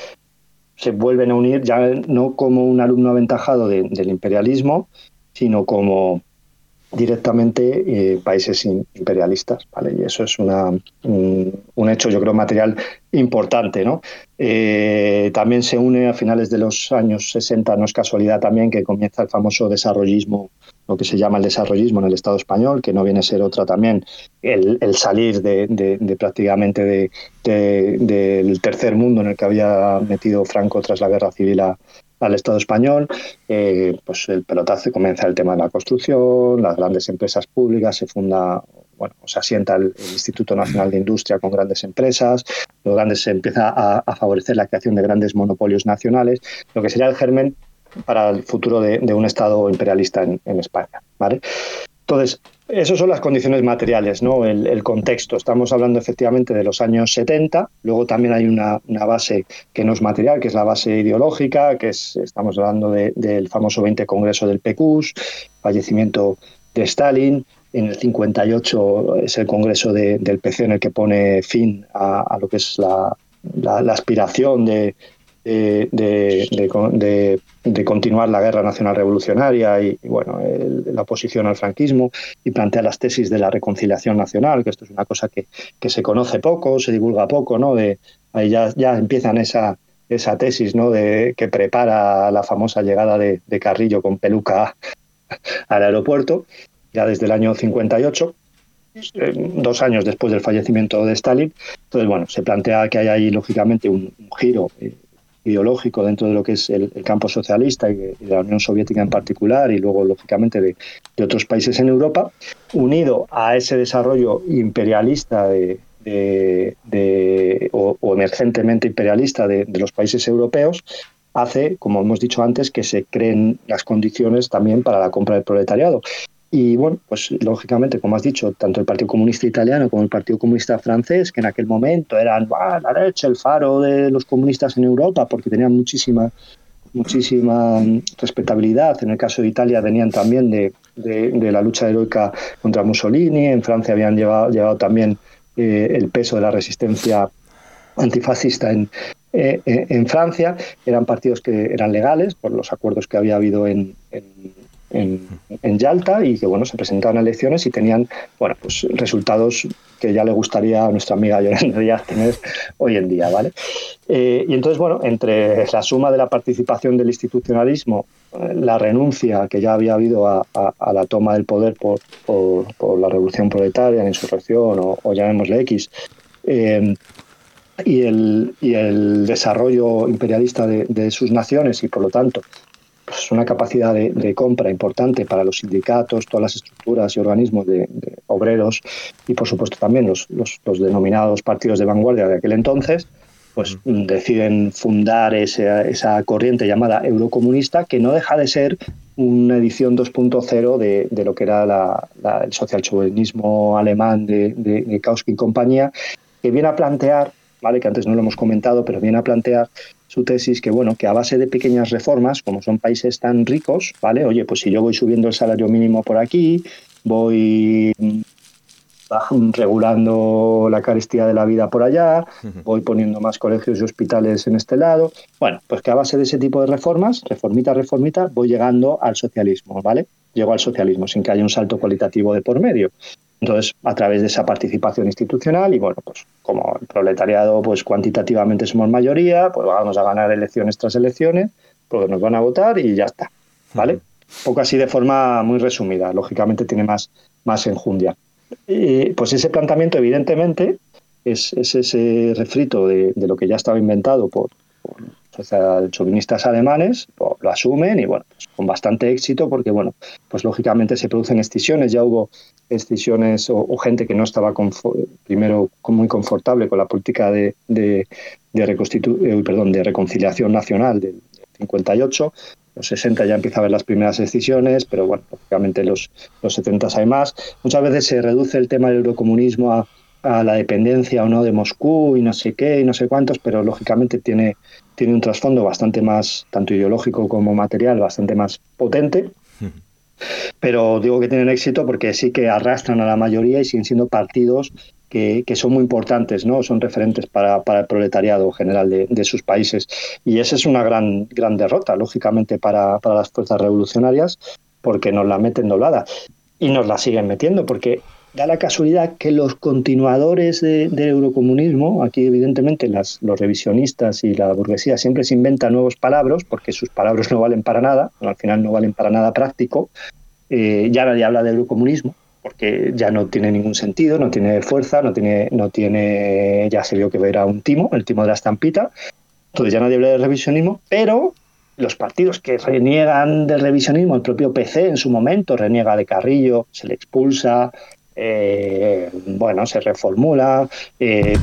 D: se vuelven a unir ya no como un alumno aventajado del imperialismo, sino como directamente eh, países imperialistas, ¿vale? Y eso es una, un, hecho, yo creo, material importante, ¿no? Eh, también se une a finales de los años 60, no es casualidad también que comienza el famoso desarrollismo, lo que se llama el desarrollismo en el Estado español, que no viene a ser otra también, el, salir de, de, prácticamente del tercer mundo en el que había metido Franco tras la guerra civil a, al Estado español, eh, pues el pelotazo comienza el tema de la construcción, las grandes empresas públicas, se funda, bueno, se asienta el, Instituto Nacional de Industria con grandes empresas, los grandes se empieza a, favorecer la creación de grandes monopolios nacionales, lo que sería el germen para el futuro de, un Estado imperialista en, España. ¿vale? Entonces, esas son las condiciones materiales, ¿no? El, contexto. Estamos hablando efectivamente de los años 70. Luego también hay una, base que no es material, que es la base ideológica, que es, estamos hablando del famoso 20 Congreso del PQS, fallecimiento de Stalin. En el 58 es el Congreso del PC en el que pone fin a, lo que es la aspiración de, de, de, continuar la guerra nacional revolucionaria y, bueno, la oposición al franquismo y plantea las tesis de la reconciliación nacional, que esto es una cosa que, que se conoce poco, se divulga poco, ¿no? De, ahí ya, ya empiezan esa, esa tesis ¿no? de, que prepara la famosa llegada de, de Carrillo con peluca (laughs) al aeropuerto, ya desde el año 58 eh, dos años después del fallecimiento de Stalin. Entonces, bueno, se plantea que hay ahí, lógicamente, un, giro eh, ideológico dentro de lo que es el, campo socialista y de, la Unión Soviética en particular y luego, lógicamente, de, otros países en Europa, unido a ese desarrollo imperialista o, emergentemente imperialista de, los países europeos, hace, como hemos dicho antes, que se creen las condiciones también para la compra del proletariado. Y bueno, pues lógicamente, como has dicho, tanto el Partido Comunista Italiano como el Partido Comunista Francés, que en aquel momento eran la leche, el faro de los comunistas en Europa, porque tenían muchísima, muchísima respetabilidad. En el caso de Italia venían también de, de, la lucha heroica contra Mussolini, en Francia habían llevado, llevado también eh, el peso de la resistencia antifascista en, eh, en Francia. Eran partidos que eran legales por los acuerdos que había habido en en, Yalta y que bueno se presentaban a elecciones y tenían bueno pues resultados que ya le gustaría a nuestra amiga Yolanda Díaz tener hoy en día vale eh, y entonces bueno entre la suma de la participación del institucionalismo eh, la renuncia que ya había habido a, la toma del poder por, por, la revolución proletaria la insurrección o, llamémosle X eh, y el, y el desarrollo imperialista de, de, sus naciones y por lo tanto pues, una capacidad de, compra importante para los sindicatos, todas las estructuras y organismos de, obreros y por supuesto también los, los, denominados partidos de vanguardia de aquel entonces, pues deciden fundar esa, esa corriente llamada eurocomunista que no deja de ser una edición 2.0 de, de, lo que era la, el socialchauvinismo alemán de, de, Kautsky y compañía, que viene a plantear, ¿vale? que antes no lo hemos comentado, pero viene a plantear su tesis que, bueno, que a base de pequeñas reformas, como son países tan ricos, ¿vale? Oye, pues si yo voy subiendo el salario mínimo por aquí, voy mm, (laughs) regulando la carestía de la vida por allá, voy poniendo más colegios y hospitales en este lado. Bueno, pues que a base de ese tipo de reformas, reformita, reformita, voy llegando al socialismo, ¿vale? Llego al socialismo sin que haya un salto cualitativo de por medio. Entonces, a través de esa participación institucional y bueno, pues como el proletariado pues cuantitativamente somos mayoría, pues vamos a ganar elecciones tras elecciones, porque nos van a votar y ya está, ¿vale? poco así de forma muy resumida, lógicamente tiene más, más enjundia. Y, pues ese planteamiento evidentemente es, ese refrito de, lo que ya estaba inventado por, por chauvinistas alemanes, pues, lo asumen y bueno, pues con bastante éxito porque bueno, pues lógicamente se producen excisiones, ya hubo excisiones o, gente que no estaba primero muy confortable con la política de, de, de, eh, perdón, de reconciliación nacional del 58. Los 60 ya empieza a haber las primeras excisiones, pero bueno, lógicamente los, los 70 hay más. Muchas veces se reduce el tema del eurocomunismo a, a la dependencia o no de Moscú y no sé qué y no sé cuántos, pero lógicamente tiene, tiene un trasfondo bastante más, tanto ideológico como material, bastante más potente pero digo que tienen éxito porque sí que arrastran a la mayoría y siguen siendo partidos que, que son muy importantes, ¿no? Son referentes para, para el proletariado general de, de, sus países. Y esa es una gran, gran derrota, lógicamente, para, para las fuerzas revolucionarias, porque nos la meten doblada. Y nos la siguen metiendo, porque da la casualidad que los continuadores del eurocomunismo, aquí evidentemente los revisionistas y la burguesía siempre se inventan nuevos palabras porque sus palabras no valen para nada, al final no valen para nada práctico, eh, ya nadie habla de eurocomunismo porque ya no tiene ningún sentido, no tiene fuerza, no tiene, no tiene, ya se vio que era un timo, el timo de la estampita, entonces ya nadie habla de revisionismo, pero los partidos que reniegan del revisionismo, el propio PC en su momento reniega de Carrillo, se le expulsa, eh, bueno, se reformula. Eh,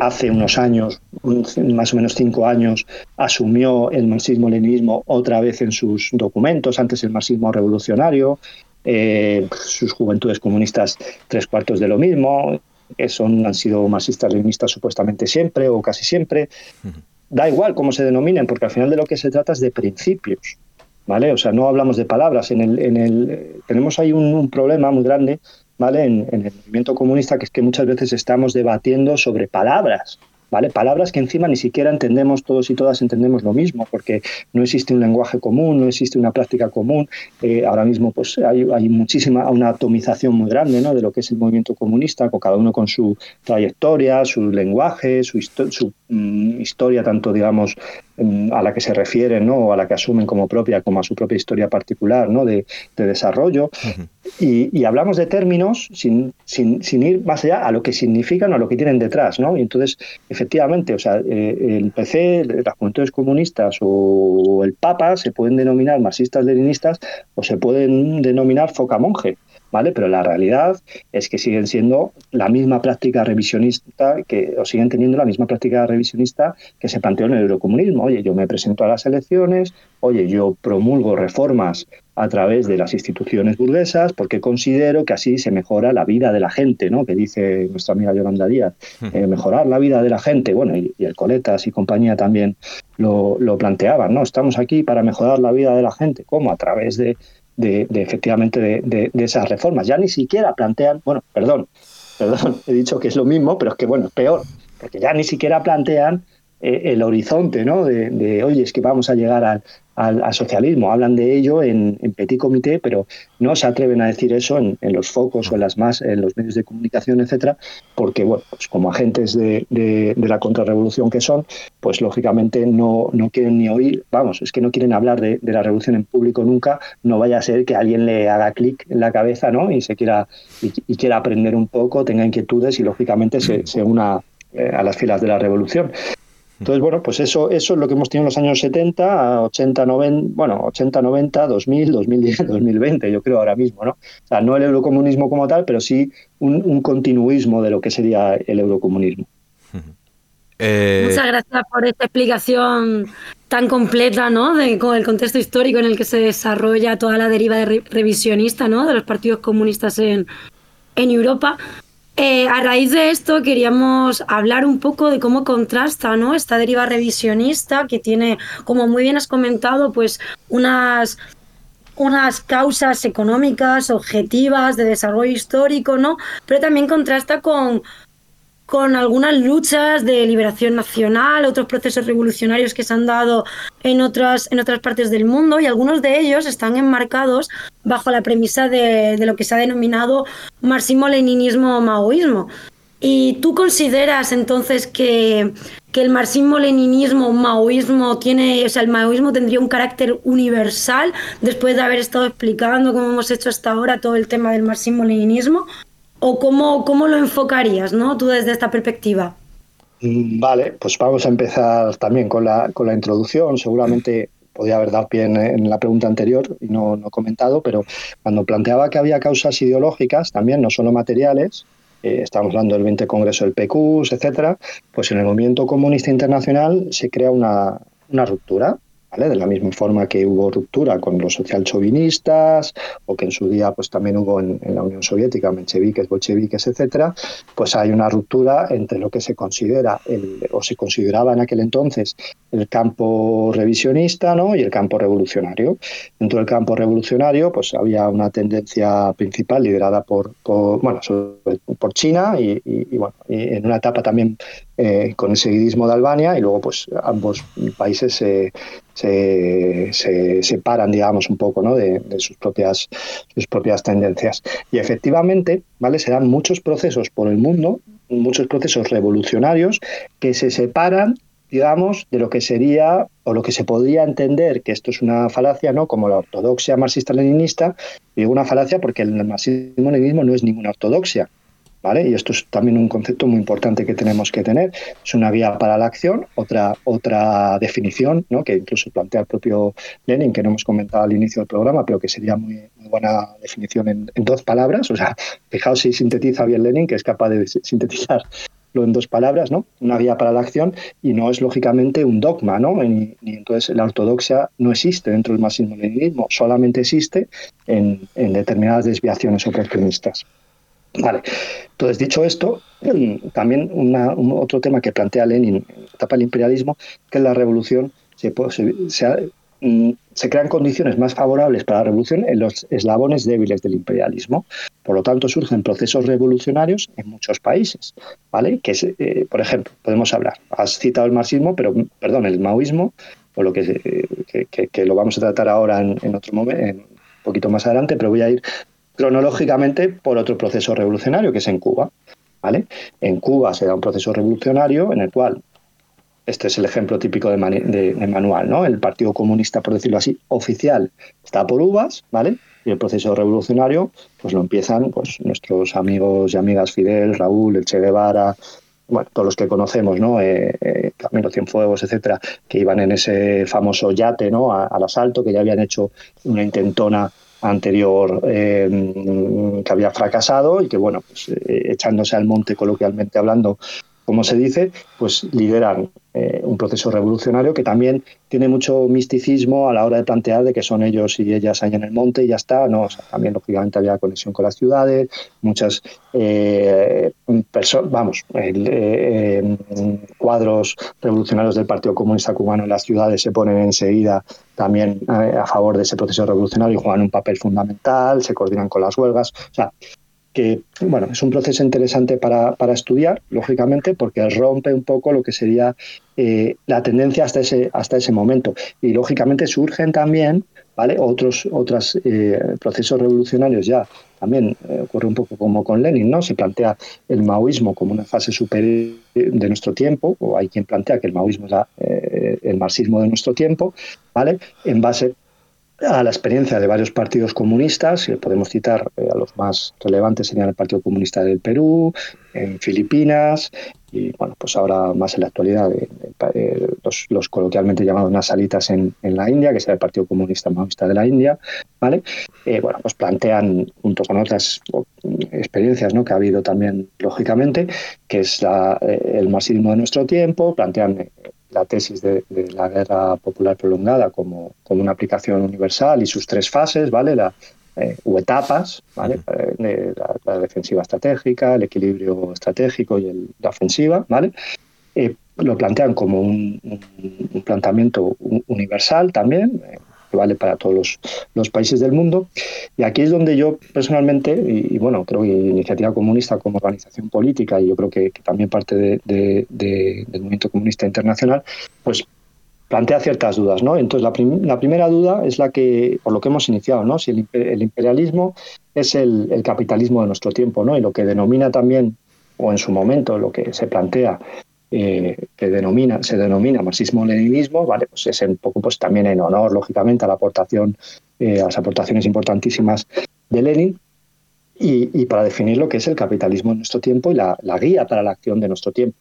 D: hace unos años, más o menos cinco años, asumió el marxismo-leninismo otra vez en sus documentos, antes el marxismo revolucionario. Eh, sus juventudes comunistas, tres cuartos de lo mismo, que son, han sido marxistas-leninistas supuestamente siempre o casi siempre. Da igual cómo se denominen, porque al final de lo que se trata es de principios. ¿Vale? O sea, no hablamos de palabras. En el, en el, tenemos ahí un problema muy grande ¿vale? En, el movimiento comunista, que es que muchas veces estamos debatiendo sobre palabras, ¿vale? Palabras que encima ni siquiera entendemos, todos y todas entendemos lo mismo, porque no existe un lenguaje común, no existe una práctica común. Eh, ahora mismo pues hay, muchísima, una atomización muy grande ¿no? de lo que es el movimiento comunista, con cada uno con su trayectoria, su lenguaje, su, su mm, historia, tanto digamos a la que se refieren ¿no? o a la que asumen como propia, como a su propia historia particular ¿no? de, desarrollo. y, hablamos de términos sin, sin, sin, ir más allá a lo que significan o a lo que tienen detrás. ¿no? Y entonces, efectivamente, o sea, eh, el PC, las juventudes comunistas o el Papa se pueden denominar marxistas-leninistas o se pueden denominar foca-monje. ¿Vale? Pero la realidad es que siguen siendo la misma práctica revisionista, que, o siguen teniendo la misma práctica revisionista que se planteó en el eurocomunismo. Oye, yo me presento a las elecciones, oye, yo promulgo reformas a través de las instituciones burguesas porque considero que así se mejora la vida de la gente, ¿no? Que dice nuestra amiga Yolanda Díaz, eh, mejorar la vida de la gente. Bueno, y, el Coletas y compañía también lo, lo planteaban, ¿no? Estamos aquí para mejorar la vida de la gente. ¿Cómo? A través de de, efectivamente de, esas reformas. Ya ni siquiera plantean, bueno, perdón, perdón, (laughs) he dicho que es lo mismo, pero es que bueno, es peor, porque ya ni siquiera plantean el horizonte, ¿no? De, oye, es que vamos a llegar al, al, socialismo. Hablan de ello en, petit comité, pero no se atreven a decir eso en, los focos o en las más, en los medios de comunicación, etcétera, porque bueno, pues como agentes de, la contrarrevolución que son, pues lógicamente no, quieren ni oír, vamos, es que no quieren hablar de, la revolución en público nunca, no vaya a ser que alguien le haga clic en la cabeza, ¿no? Y se quiera y, quiera aprender un poco, tenga inquietudes y lógicamente se, se una eh, a las filas de la revolución. Entonces, bueno, pues eso, eso es lo que hemos tenido en los años 70, 80, 90, bueno, 80, 90, 2000, 2010, 2020, yo creo ahora mismo, ¿no? O sea, no el eurocomunismo como tal, pero sí un, continuismo de lo que sería el eurocomunismo.
E: Eh, Muchas gracias por esta explicación tan completa, ¿no? De, con el contexto histórico en el que se desarrolla toda la deriva de revisionista, ¿no? De los partidos comunistas en, en Europa. Eh, a raíz de esto queríamos hablar un poco de cómo contrasta ¿no? esta deriva revisionista que tiene, como muy bien has comentado, pues unas, unas causas económicas, objetivas, de desarrollo histórico, ¿no? Pero también contrasta con, con algunas luchas de liberación nacional, otros procesos revolucionarios que se han dado en otras, en otras partes del mundo y algunos de ellos están enmarcados bajo la premisa de, lo que se ha denominado marxismo-leninismo maoísmo. ¿Y tú consideras entonces que, que el marxismo-leninismo, maoísmo, tiene, o sea, el maoísmo tendría un carácter universal después de haber estado explicando, como hemos hecho hasta ahora, todo el tema del marxismo-leninismo? ¿O cómo, cómo lo enfocarías, ¿no? Tú desde esta perspectiva.
D: Mm, vale, pues vamos a empezar también con la, con la introducción. Seguramente podía haber dado pie en, la pregunta anterior y no, no, he comentado, pero cuando planteaba que había causas ideológicas, también no solo materiales, eh, estamos hablando del 20 Congreso del PQs, etcétera, pues en el movimiento comunista internacional se crea una, una ruptura de la misma forma que hubo ruptura con los socialchovinistas o que en su día pues también hubo en, la Unión Soviética, mencheviques, bolcheviques, etcétera, pues hay una ruptura entre lo que se considera o se consideraba en aquel entonces el campo revisionista ¿no? y el campo revolucionario. Dentro del campo revolucionario pues había una tendencia principal liderada por, bueno, por China y, bueno, y en una etapa también eh, con el seguidismo de Albania y luego pues ambos países se, se, separan digamos un poco ¿no? de, sus propias sus propias tendencias y efectivamente vale se muchos procesos por el mundo muchos procesos revolucionarios que se separan digamos, de lo que sería o lo que se podría entender, que esto es una falacia, ¿no? Como la ortodoxia marxista-leninista, digo una falacia porque el marxismo-leninismo no es ninguna ortodoxia, ¿vale? Y esto es también un concepto muy importante que tenemos que tener. Es una guía para la acción, otra, otra definición, ¿no? que incluso plantea el propio Lenin, que no hemos comentado al inicio del programa, pero que sería muy, buena definición en, dos palabras. O sea, fijaos si sintetiza bien Lenin, que es capaz de sintetizar lo en dos palabras, ¿no? Una guía para la acción y no es lógicamente un dogma, ¿no? Ni, entonces la ortodoxia no existe dentro del marxismo-leninismo, solamente existe en, en determinadas desviaciones oportunistas. Vale, entonces dicho esto, también otro tema que plantea Lenin en la etapa del imperialismo, que la revolución se, mm, se, crean condiciones más favorables para la revolución en los eslabones débiles del imperialismo. Por lo tanto, surgen procesos revolucionarios en muchos países, ¿vale? Que, eh, por ejemplo, podemos hablar, has citado el marxismo, pero, perdón, el maoísmo, o lo que, que, lo vamos a tratar ahora en, en otro momento, un poquito más adelante, pero voy a ir cronológicamente por otro proceso revolucionario que es en Cuba. ¿vale? En Cuba se da un proceso revolucionario en el cual, este es el ejemplo típico de, manual, ¿no? el Partido Comunista, por decirlo así, oficial está por uvas, ¿vale? y el proceso revolucionario pues lo empiezan pues, nuestros amigos y amigas Fidel, Raúl, el Che Guevara, bueno, todos los que conocemos, ¿no? Eh, eh, Camilo Cienfuegos, etcétera, que iban en ese famoso yate, ¿no? al asalto, que ya habían hecho una intentona anterior eh, que había fracasado y que, bueno, pues, eh, echándose al monte coloquialmente hablando, como se dice, pues lideran eh, un proceso revolucionario que también tiene mucho misticismo a la hora de plantear de que son ellos y ellas ahí en el monte y ya está. No, también lógicamente había conexión con las ciudades, muchas eh, personas, vamos, eh, cuadros revolucionarios del Partido Comunista Cubano en las ciudades se ponen enseguida también a favor de ese proceso revolucionario y juegan un papel fundamental, se coordinan con las huelgas. O sea, que bueno, es un proceso interesante para, para, estudiar, lógicamente, porque rompe un poco lo que sería eh, la tendencia hasta ese, hasta ese momento. Y lógicamente surgen también ¿vale? otros otros, eh, procesos revolucionarios ya. También eh, ocurre un poco como con Lenin, ¿no? Se plantea el maoísmo como una fase superior de nuestro tiempo, o hay quien plantea que el maoísmo es el marxismo de nuestro tiempo, ¿vale? En base a la experiencia de varios partidos comunistas, y podemos citar eh, a los más relevantes serían el Partido Comunista del Perú, en Filipinas, y bueno, pues ahora más en la actualidad los, coloquialmente llamados nasalitas en, en, la India, que es el Partido Comunista Maoísta de la India, ¿vale? Eh, bueno, pues plantean, junto con otras experiencias ¿no? que ha habido también, lógicamente, que es eh, el marxismo de nuestro tiempo, plantean la tesis de, la guerra popular prolongada como, como, una aplicación universal y sus tres fases, ¿vale? La, eh, o etapas, ¿vale? Eh, la, defensiva estratégica, el equilibrio estratégico y la ofensiva, ¿vale? Eh, lo plantean como un, un planteamiento universal también, que vale para todos los, países del mundo. Y aquí es donde yo personalmente, y, bueno, creo que Iniciativa Comunista como organización política, y yo creo que, también parte de, del movimiento comunista internacional, pues plantea ciertas dudas, ¿no? Entonces, la, primera duda es la que, por lo que hemos iniciado, ¿no? Si el, imperialismo es el, el, capitalismo de nuestro tiempo, ¿no? Y lo que denomina también, o en su momento, lo que se plantea eh, que denomina, se denomina marxismo-leninismo, ¿vale? Pues es un poco pues también en honor, lógicamente, a la aportación, eh, a las aportaciones importantísimas de Lenin. Y, para definir lo que es el capitalismo en nuestro tiempo y la, guía para la acción de nuestro tiempo.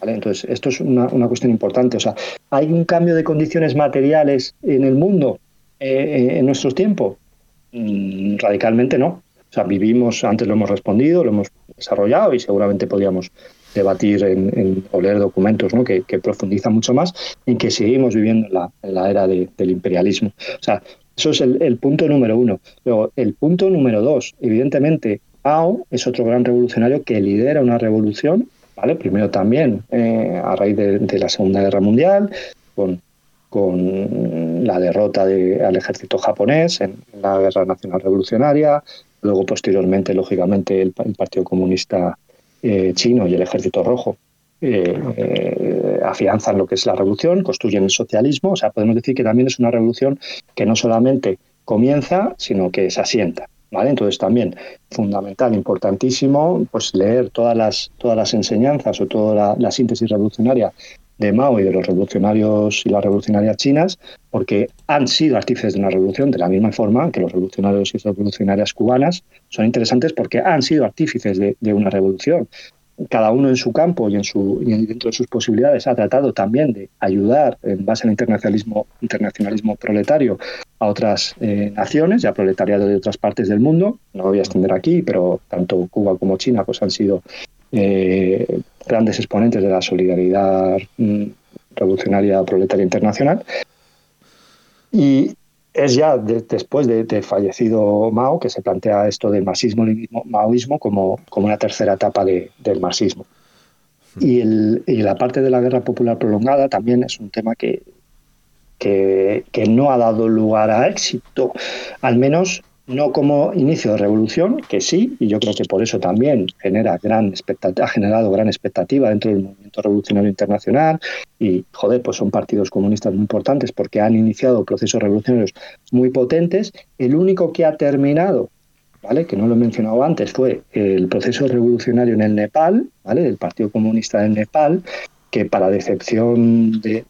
D: ¿vale? Entonces, esto es una, cuestión importante. O sea, ¿hay un cambio de condiciones materiales en el mundo eh, en nuestro tiempo? Mm, radicalmente no. O sea, vivimos, antes lo hemos respondido, lo hemos desarrollado y seguramente podríamos debatir en, o leer documentos ¿no? que, profundizan mucho más en que seguimos viviendo en la, era del imperialismo. O sea, eso es el, punto número uno. Luego, el punto número dos, evidentemente, Mao es otro gran revolucionario que lidera una revolución, ¿vale? Primero también eh, a raíz de, la Segunda Guerra Mundial, con, con la derrota de, al ejército japonés en, la Guerra Nacional Revolucionaria, luego posteriormente, lógicamente, el Partido Comunista eh, chino y el ejército rojo eh, eh, afianzan lo que es la revolución, construyen el socialismo. O sea, podemos decir que también es una revolución que no solamente comienza, sino que se asienta. ¿Vale? Entonces también fundamental, importantísimo, pues leer todas las, todas las enseñanzas o toda la, síntesis revolucionaria de Mao y de los revolucionarios y las revolucionarias chinas, porque han sido artífices de una revolución de la misma forma que los revolucionarios y revolucionarias cubanas son interesantes porque han sido artífices de, una revolución. Cada uno en su campo y, en su, y dentro de sus posibilidades ha tratado también de ayudar en base al internacionalismo, internacionalismo proletario a otras eh, naciones y a proletariado de otras partes del mundo. No voy a extender aquí, pero tanto Cuba como China pues, han sido eh, grandes exponentes de la solidaridad mm, revolucionaria proletaria internacional. Y es ya después de, fallecido Mao que se plantea esto del marxismo-maoísmo como, como una tercera etapa del marxismo. Y, la parte de la guerra popular prolongada también es un tema que, que no ha dado lugar a éxito, al menos no como inicio de revolución, que sí, y yo creo que por eso también genera gran ha generado gran expectativa dentro del movimiento revolucionario internacional y, joder, pues son partidos comunistas muy importantes porque han iniciado procesos revolucionarios muy potentes. El único que ha terminado, ¿vale? que no lo he mencionado antes, fue el proceso revolucionario en el Nepal, ¿vale? del Partido Comunista del Nepal, que para decepción de,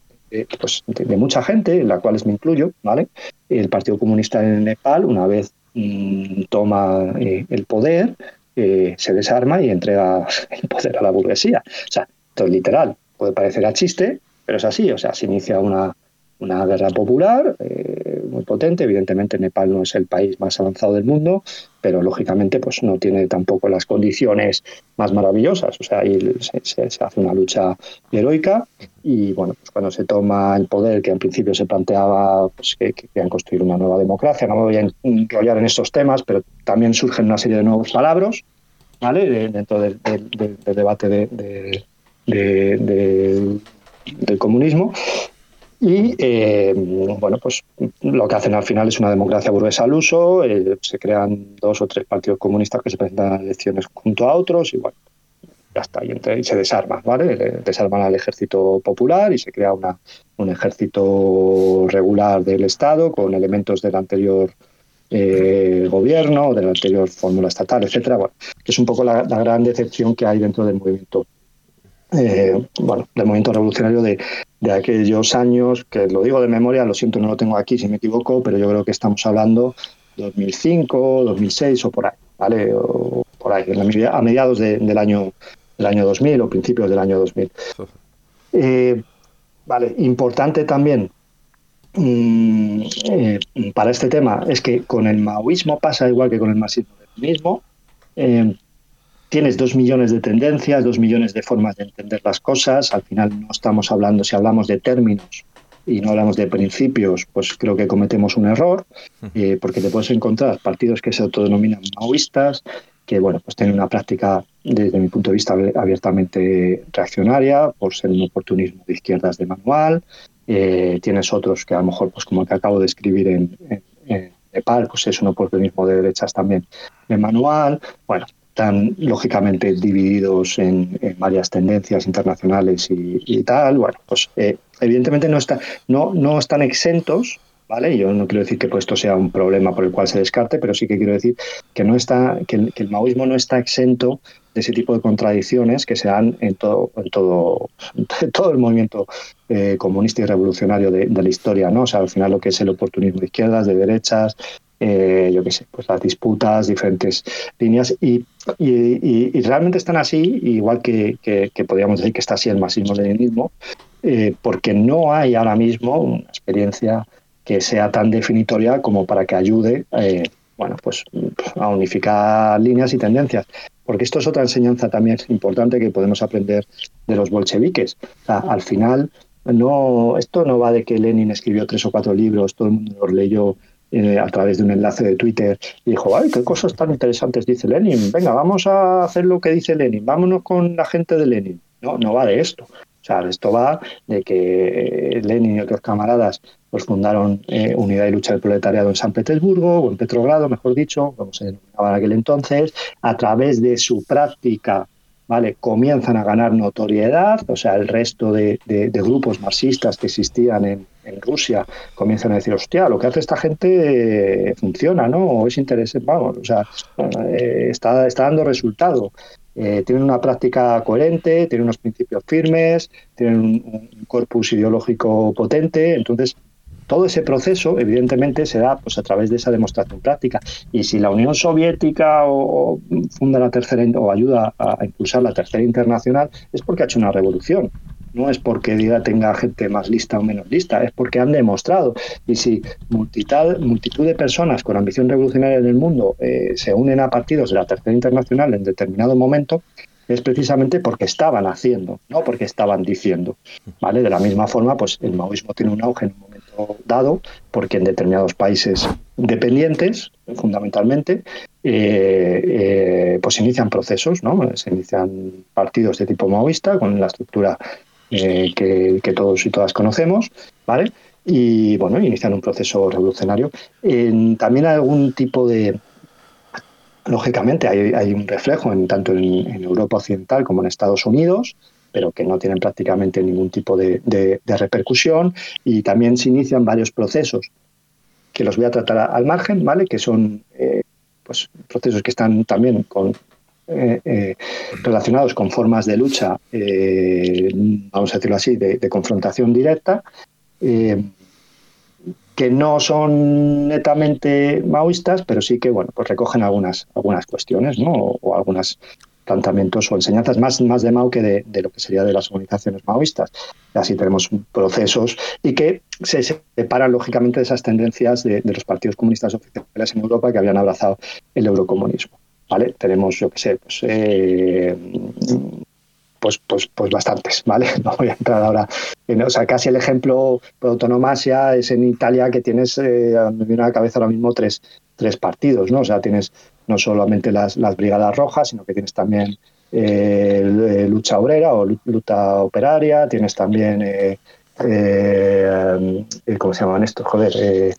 D: pues, de, mucha gente, en la cual me incluyo, ¿vale? El Partido Comunista en Nepal, una vez Mm, toma eh, el poder, eh, se desarma y entrega (laughs) el poder a la burguesía. O sea, esto es literal. Puede parecer a chiste, pero es así. O sea, se inicia una, una guerra popular eh, muy potente. Evidentemente Nepal no es el país más avanzado del mundo, pero lógicamente pues no tiene tampoco las condiciones más maravillosas. O sea, ahí se, hace una lucha heroica y bueno, pues cuando se toma el poder, que en principio se planteaba pues, que, querían construir una nueva democracia, no me voy a enrollar en estos temas, pero también surgen una serie de nuevos palabras, ¿vale? Dentro del, debate de, del comunismo y eh, bueno, pues lo que hacen al final es una democracia burguesa al uso, eh, se crean dos o tres partidos comunistas que se presentan a elecciones junto a otros y bueno, ya está, y, se desarman, ¿vale? Desarman al ejército popular y se crea una, un ejército regular del Estado con elementos del anterior eh, gobierno, de la anterior fórmula estatal, etcétera, bueno, que es un poco la gran decepción que hay dentro del movimiento eh, bueno, del movimiento revolucionario de, aquellos años, que lo digo de memoria, lo siento, no lo tengo aquí si me equivoco, pero yo creo que estamos hablando 2005, 2006 o por ahí, ¿vale? O por ahí, a mediados del, año, del año 2000 o principios del año 2000. Eh, vale, importante también mm, eh, para este tema es que con el maoísmo pasa igual que con el marxismo eh, tienes dos millones de tendencias, dos millones de formas de entender las cosas. Al final no estamos hablando, si hablamos de términos y no hablamos de principios, pues creo que cometemos un error, eh, porque te puedes encontrar partidos que se autodenominan maoístas, que bueno, pues tienen una práctica, desde mi punto de vista, abiertamente reaccionaria, por ser un oportunismo de izquierdas de manual. Eh, tienes otros que a lo mejor, pues como el que acabo de escribir en, en Nepal, pues es un oportunismo de derechas también de manual. Bueno, están lógicamente divididos en, varias tendencias internacionales y, tal, bueno, pues eh, evidentemente no, está, no, no están exentos, ¿vale? Yo no quiero decir que pues, esto sea un problema por el cual se descarte, pero sí que quiero decir que, no está, que, el, maoísmo no está exento de ese tipo de contradicciones que se dan en todo, en todo, todo el movimiento eh, comunista y revolucionario de, de, la historia, ¿no? O sea, al final lo que es el oportunismo de izquierdas, de derechas, eh, yo qué sé, pues las disputas, diferentes líneas y, y, realmente están así, igual que, que, podríamos decir que está así el marxismo-leninismo, eh, porque no hay ahora mismo una experiencia que sea tan definitoria como para que ayude eh, bueno, pues, a unificar líneas y tendencias. Porque esto es otra enseñanza también importante que podemos aprender de los bolcheviques. al final, no, esto no va de que Lenin escribió tres o cuatro libros, todo el mundo los leyó eh, a través de un enlace de Twitter dijo, ay, qué cosas tan interesantes dice Lenin, venga, vamos a hacer lo que dice Lenin, vámonos con la gente de Lenin. No, no va de esto. O sea, esto va de que Lenin y otros camaradas pues fundaron eh, Unidad y Lucha del Proletariado en San Petersburgo, o en Petrogrado, mejor dicho, como se denominaba en aquel entonces, a través de su práctica ¿vale? comienzan a ganar notoriedad, o sea, el resto de, grupos marxistas que existían en, Rusia comienzan a decir, hostia, lo que hace esta gente eh, funciona, ¿no? O es interesante, vamos, o sea, eh, está, está dando resultado. eh, tienen una práctica coherente, tienen unos principios firmes, tienen un, corpus ideológico potente, entonces todo ese proceso, evidentemente, se da pues, a través de esa demostración práctica. Y si la Unión Soviética o, funda la tercera o ayuda a, impulsar la tercera internacional, es porque ha hecho una revolución. No es porque diga tenga gente más lista o menos lista, es porque han demostrado. Y si multitud, de personas con ambición revolucionaria en el mundo eh, se unen a partidos de la tercera internacional en determinado momento, es precisamente porque estaban haciendo, no porque estaban diciendo. ¿vale? De la misma forma, pues el maoísmo tiene un auge en un momento dado, porque en determinados países dependientes, fundamentalmente, eh, eh, pues inician procesos, ¿no? Se inician partidos de tipo maoísta con la estructura eh, que, todos y todas conocemos, ¿vale? Y bueno, inician un proceso revolucionario. También algún tipo de, lógicamente hay, un reflejo en, tanto en, Europa Occidental como en Estados Unidos, pero que no tienen prácticamente ningún tipo de, repercusión y también se inician varios procesos que los voy a tratar al margen, ¿vale? Que son eh, pues procesos que están también con eh, eh, relacionados con formas de lucha, eh, vamos a decirlo así, de, confrontación directa, que no son netamente maoístas, pero sí que bueno, pues recogen algunas, algunas cuestiones ¿no? o, algunos planteamientos o enseñanzas más, más de Mao que de, lo que sería de las organizaciones maoístas. Así tenemos procesos y que se separan lógicamente de esas tendencias de, de los partidos comunistas oficiales en Europa que habían abrazado el eurocomunismo. ¿Vale? Tenemos, yo qué sé, pues, eh, pues, pues, pues, bastantes, ¿vale? (laughs) No voy a entrar ahora. En, o sea, casi el ejemplo de autonomasia es en Italia que tienes, eh, me viene a la cabeza ahora mismo tres, tres partidos, ¿no? O sea, tienes no solamente las, las brigadas rojas, sino que tienes también eh, lucha obrera o lucha operaria, tienes también, eh, ¿cómo se llaman estos? Joder,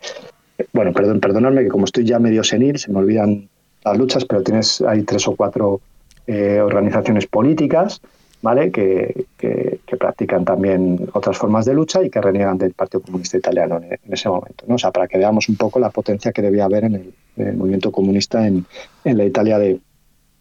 D: bueno, perdón, perdonadme que como estoy ya medio senil, se me olvidan las luchas, pero tienes hay tres o cuatro eh, organizaciones políticas ¿vale? Que, que, practican también otras formas de lucha y que reniegan del Partido Comunista Italiano en, ese momento. ¿no? O sea, para que veamos un poco la potencia que debía haber en el, movimiento comunista en, en, la Italia de,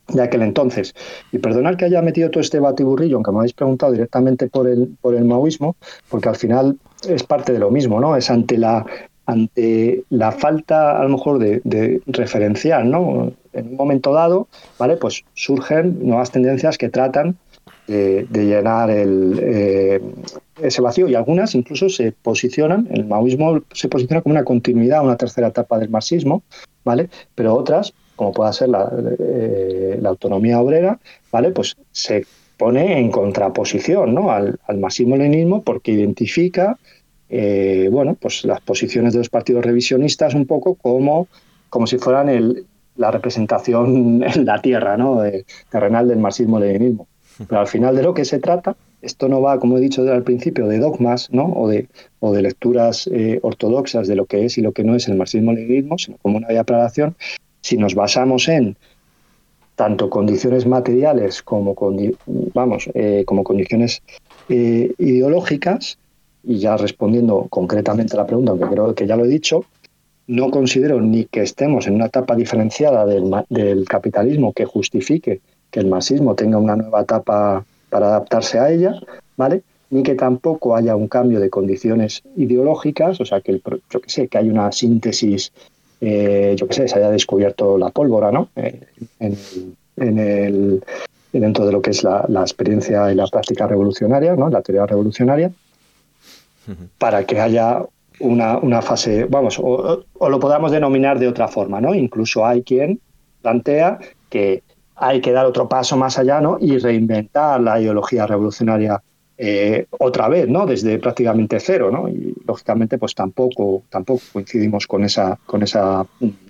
D: de aquel entonces. Y perdonad que haya metido todo este batiburrillo, aunque me habéis preguntado directamente por el, por el maoísmo, porque al final es parte de lo mismo, ¿no? Es ante la ante la falta a lo mejor de, de, referencial, ¿no? En un momento dado, ¿vale? Pues surgen nuevas tendencias que tratan de, llenar el, eh, ese vacío y algunas incluso se posicionan, el maoísmo se posiciona como una continuidad, una tercera etapa del marxismo, ¿vale? Pero otras, como pueda ser la, eh, la autonomía obrera, ¿vale? Pues se pone en contraposición ¿no? al, al marxismo-leninismo porque identifica eh, bueno, pues las posiciones de los partidos revisionistas un poco como, como si fueran el, la representación (laughs) en la tierra, ¿no? terrenal del marxismo-leninismo. Pero al final de lo que se trata, esto no va, como he dicho al principio, de dogmas, ¿no? O de, o de lecturas eh, ortodoxas de lo que es y lo que no es el marxismo-leninismo, sino como una aclaración. Si nos basamos en tanto condiciones materiales como, vamos, eh, como condiciones ideológicas, y ya respondiendo concretamente a la pregunta, aunque creo que ya lo he dicho, no considero ni que estemos en una etapa diferenciada del, capitalismo que justifique que el marxismo tenga una nueva etapa para adaptarse a ella, ¿vale? Ni que tampoco haya un cambio de condiciones ideológicas, o sea, que yo que sé, que hay una síntesis, eh, yo que sé, se haya descubierto la pólvora, ¿no? Eh, en, el, dentro de lo que es la, la, experiencia y la práctica revolucionaria, ¿no? La teoría revolucionaria, para que haya una, una fase, vamos, o, lo podamos denominar de otra forma, ¿no? Incluso hay quien plantea que hay que dar otro paso más allá, ¿no? Y reinventar la ideología revolucionaria eh, otra vez, ¿no? Desde prácticamente cero, ¿no? Y lógicamente, pues tampoco, tampoco coincidimos con esa, con esa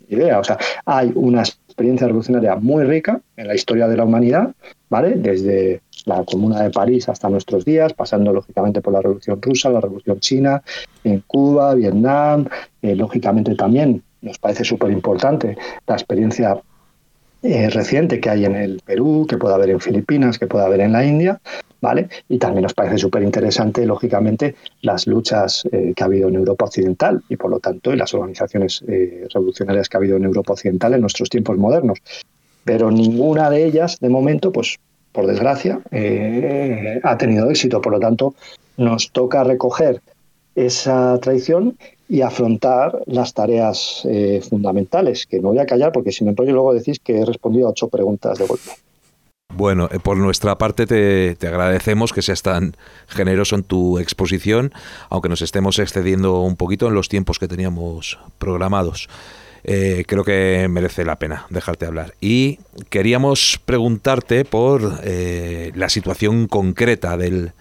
D: idea. O sea, hay una experiencia revolucionaria muy rica en la historia de la humanidad, ¿vale? Desde la Comuna de París hasta nuestros días, pasando lógicamente por la Revolución Rusa, la Revolución China, en Cuba, Vietnam, eh, lógicamente también nos parece súper importante la experiencia eh, reciente que hay en el Perú, que puede haber en Filipinas, que puede haber en la India, ¿vale? Y también nos parece súper interesante, lógicamente, las luchas eh, que ha habido en Europa Occidental y, por lo tanto, en las organizaciones revolucionarias que ha habido en Europa Occidental en nuestros tiempos modernos. pero ninguna de ellas, de momento, pues por desgracia, eh, ha tenido éxito. Por lo tanto, nos toca recoger esa tradición y afrontar las tareas eh, fundamentales, que no voy a callar porque si me enrollo luego decís que he respondido a ocho preguntas de golpe.
G: Bueno, eh, por nuestra parte te, agradecemos que seas tan generoso en tu exposición, aunque nos estemos excediendo un poquito en los tiempos que teníamos programados. Eh, creo que merece la pena dejarte hablar. Y queríamos preguntarte por eh, la situación concreta del,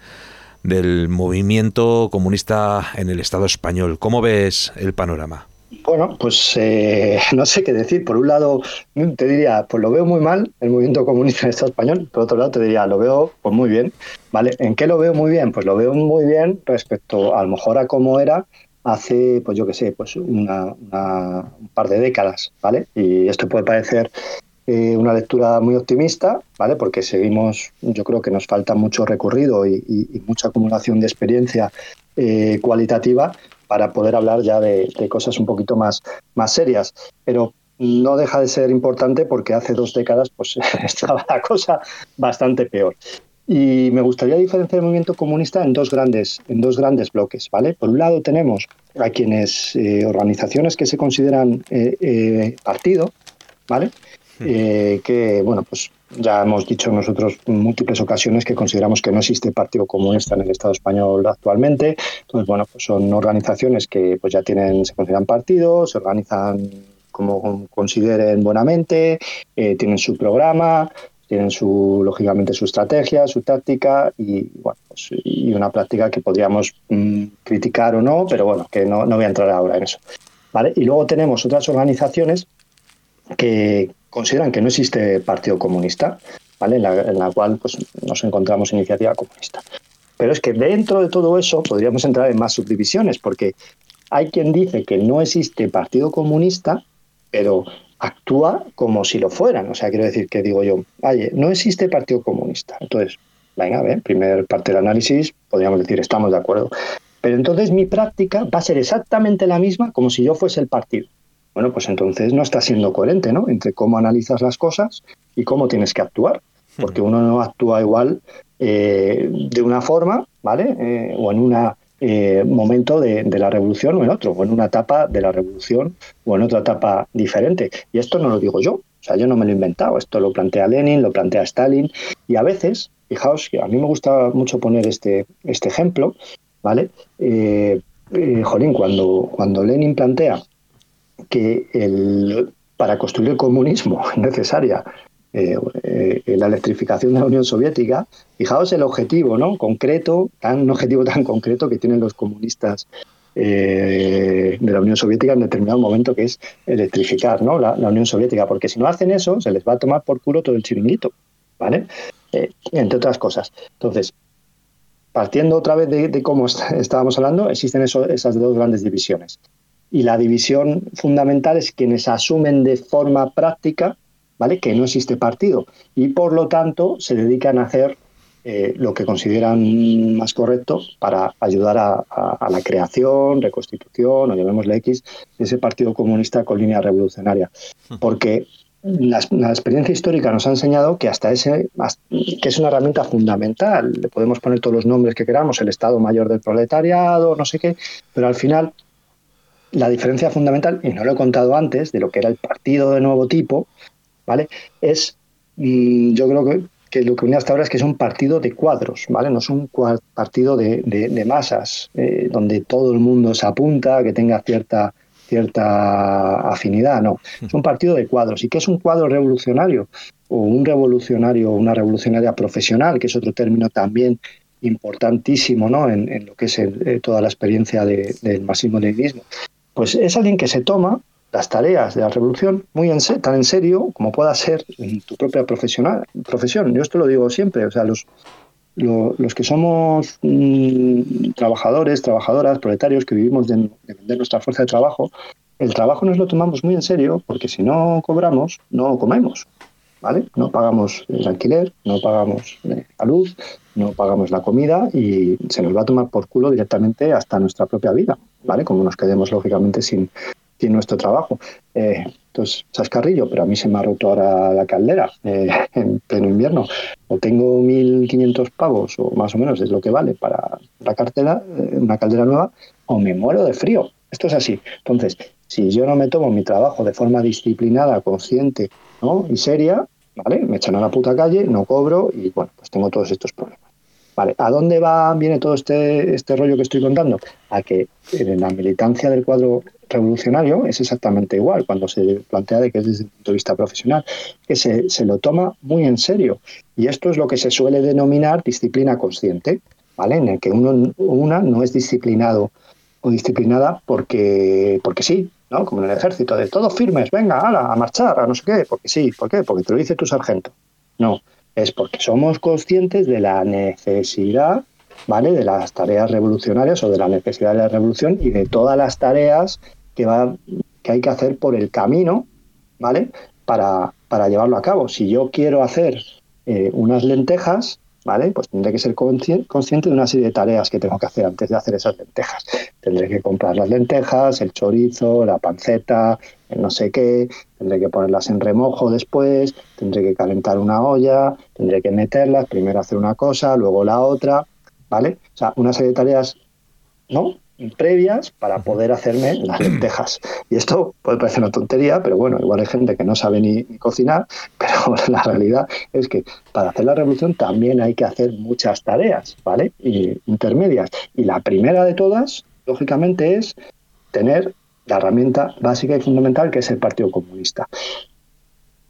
G: del movimiento comunista en el Estado español. ¿Cómo ves el panorama?
D: Bueno, pues eh, (laughs) no sé qué decir. Por un lado, te diría, pues lo veo muy mal, el movimiento comunista en el Estado español. Por otro lado, te diría, lo veo pues muy bien. ¿Vale? ¿En qué lo veo muy bien? Pues lo veo muy bien respecto a lo mejor a cómo era hace, pues yo qué sé, pues una, un par de décadas, ¿vale? Y esto puede parecer eh, una lectura muy optimista, ¿vale? Porque seguimos, yo creo que nos falta mucho recorrido y, mucha acumulación de experiencia eh, cualitativa para poder hablar ya de, cosas un poquito más, más serias. Pero no deja de ser importante porque hace dos décadas pues (laughs) estaba la cosa bastante peor. Y me gustaría diferenciar el movimiento comunista en dos grandes, en dos grandes bloques, ¿vale? Por un lado tenemos a quienes, eh, organizaciones que se consideran eh, eh, partido, ¿vale? que, bueno, pues ya hemos dicho nosotros en múltiples ocasiones que consideramos que no existe partido comunista en el Estado español actualmente. Entonces, bueno, pues son organizaciones que pues ya tienen, se consideran partidos, se organizan como consideren buenamente, tienen su programa, tienen su, lógicamente su estrategia, su táctica y, bueno, pues, y una práctica que podríamos mm, criticar o no, pero bueno, que no, no voy a entrar ahora en eso. ¿vale? Y luego tenemos otras organizaciones que consideran que no existe partido comunista, ¿vale? en, la, en la cual pues, nos encontramos iniciativa comunista. Pero es que dentro de todo eso podríamos entrar en más subdivisiones, porque hay quien dice que no existe partido comunista, pero actúa como si lo fueran. O sea, quiero decir que digo yo, oye, no existe Partido Comunista. Entonces, venga, a ver, primer parte del análisis, podríamos decir, estamos de acuerdo. Pero entonces mi práctica va a ser exactamente la misma como si yo fuese el partido. Bueno, pues entonces no está siendo coherente, ¿no? Entre cómo analizas las cosas y cómo tienes que actuar. Porque uno no actúa igual eh, de una forma, ¿vale? Eh, o en una eh, momento de, la revolución o en otro, o en una etapa de la revolución o en otra etapa diferente. Y esto no lo digo yo, o sea, yo no me lo he inventado, esto lo plantea Lenin, lo plantea Stalin, y a veces, fijaos a mí me gusta mucho poner este, este ejemplo, ¿vale? Eh, eh, jolín, cuando, cuando Lenin plantea que el, para construir el comunismo (laughs) es necesaria eh, eh, la electrificación de la Unión Soviética, fijaos el objetivo ¿no? concreto, tan, un objetivo tan concreto que tienen los comunistas eh, de la Unión Soviética en determinado momento, que es electrificar ¿no? la, Unión Soviética, porque si no hacen eso, se les va a tomar por culo todo el chiringuito, ¿vale? entre otras cosas. Entonces, partiendo otra vez de, cómo estábamos hablando, existen esas dos grandes divisiones. Y la división fundamental es quienes asumen de forma práctica ¿vale? Que no existe partido y por lo tanto se dedican a hacer eh, lo que consideran más correcto para ayudar a, la creación, reconstitución, o llamémosle X, de ese Partido Comunista con línea revolucionaria. Porque la, experiencia histórica nos ha enseñado que hasta ese que es una herramienta fundamental. Le podemos poner todos los nombres que queramos, el Estado Mayor del Proletariado, no sé qué, pero al final la diferencia fundamental, y no lo he contado antes, de lo que era el partido de nuevo tipo, ¿vale? Es, mm, yo creo que, lo que une hasta ahora es que es un partido de cuadros, ¿vale? No es un partido de, masas, eh, donde todo el mundo se apunta, que tenga cierta cierta afinidad, no. Es un partido de cuadros. ¿Y qué es un cuadro revolucionario? O un revolucionario, una revolucionaria profesional, que es otro término también importantísimo ¿no? en, lo que es eh, toda la experiencia del marxismo-leninismo. Pues es alguien que se toma las tareas de la revolución muy en tan en serio como pueda ser tu propia profesional, profesión. Yo esto lo digo siempre, o sea, los, los, que somos mm, trabajadores, trabajadoras, proletarios, que vivimos de, vender nuestra fuerza de trabajo, el trabajo nos lo tomamos muy en serio porque si no cobramos, no comemos. ¿Vale? No pagamos el alquiler, no pagamos eh, la luz, no pagamos la comida y se nos va a tomar por culo directamente hasta nuestra propia vida, ¿vale? Como nos quedemos lógicamente sin, nuestro trabajo. Eh, esto es chascarrillo, pero a mí se me ha roto ahora la caldera eh, (laughs) en pleno invierno. O tengo 1.500 pavos, o más o menos es lo que vale para la cartera, eh, una caldera nueva, o me muero de frío. Esto es así. Entonces, si yo no me tomo mi trabajo de forma disciplinada, consciente ¿no? y seria, ¿vale? Me echan a la puta calle, no cobro y bueno, pues tengo todos estos problemas. Vale, ¿a dónde va, viene todo este, este rollo que estoy contando? A que en la militancia del cuadro revolucionario es exactamente igual cuando se plantea de que es desde el punto de vista profesional, que se, se lo toma muy en serio. Y esto es lo que se suele denominar disciplina consciente, ¿vale? En el que uno una no es disciplinado o disciplinada porque, porque sí, ¿no? Como en el ejército, de todos firmes, venga, ala, a marchar, a no sé qué, porque sí, ¿por qué? Porque te lo dice tu sargento. No, es porque somos conscientes de la necesidad, ¿vale? De las tareas revolucionarias o de la necesidad de la revolución y de todas las tareas que, va, que hay que hacer por el camino, ¿vale? Para, para llevarlo a cabo. Si yo quiero hacer eh, unas lentejas, ¿vale? Pues tendré que ser consciente de una serie de tareas que tengo que hacer antes de hacer esas lentejas. Tendré que comprar las lentejas, el chorizo, la panceta, el no sé qué, tendré que ponerlas en remojo después, tendré que calentar una olla, tendré que meterlas, primero hacer una cosa, luego la otra, ¿vale? O sea, una serie de tareas, ¿no? previas para poder hacerme las lentejas. Y esto puede parecer una tontería, pero bueno, igual hay gente que no sabe ni, cocinar, (laughs) pero la realidad es que para hacer la revolución también hay que hacer muchas tareas, ¿vale? Y intermedias. Y la primera de todas, lógicamente, es tener la herramienta básica y fundamental que es el Partido Comunista.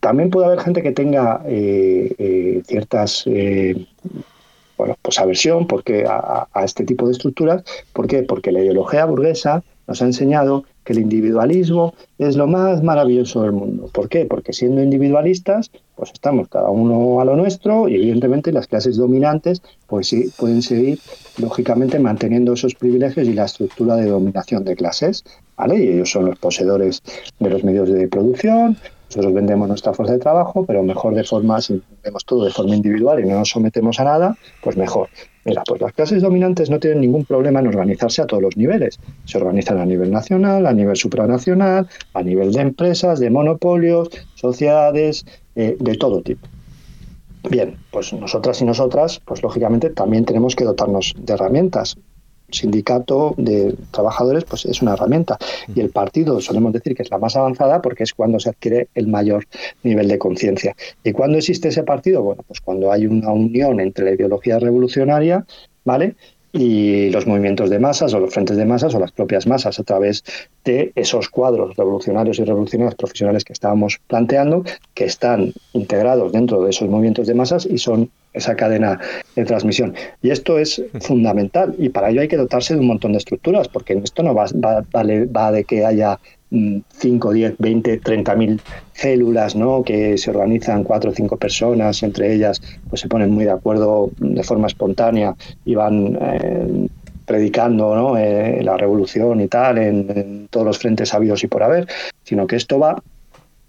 D: También puede haber gente que tenga eh, eh, ciertas eh, bueno, pues aversión porque a, este tipo de estructuras. ¿Por qué? Porque la ideología burguesa nos ha enseñado que el individualismo es lo más maravilloso del mundo. ¿Por qué? Porque siendo individualistas, pues estamos cada uno a lo nuestro y evidentemente las clases dominantes pues sí pueden seguir lógicamente manteniendo esos privilegios y la estructura de dominación de clases, Y ellos son los poseedores de los medios de producción, nosotros vendemos nuestra fuerza de trabajo, pero mejor de forma, si vendemos todo de forma individual y no nos sometemos a nada, pues mejor. Mira, pues las clases dominantes no tienen ningún problema en organizarse a todos los niveles. Se organizan a nivel nacional, a nivel supranacional, a nivel de empresas, de monopolios, sociedades, eh, de todo tipo. Bien, pues nosotras y nosotras, pues lógicamente también tenemos que dotarnos de herramientas sindicato de trabajadores pues es una herramienta y el partido solemos decir que es la más avanzada porque es cuando se adquiere el mayor nivel de conciencia. ¿Y cuándo existe ese partido? Bueno, pues cuando hay una unión entre la ideología revolucionaria, ¿vale? Y los movimientos de masas o los frentes de masas o las propias masas a través de esos cuadros revolucionarios y revolucionarios profesionales que estábamos planteando, que están integrados dentro de esos movimientos de masas y son esa cadena de transmisión. Y esto es fundamental y para ello hay que dotarse de un montón de estructuras, porque esto no va, va, va de que haya 5, 10, 20, 30 mil células ¿no? que se organizan cuatro o cinco personas, entre ellas pues se ponen muy de acuerdo de forma espontánea y van eh, predicando ¿no? Eh, la revolución y tal en, en todos los frentes habidos y por haber, sino que esto va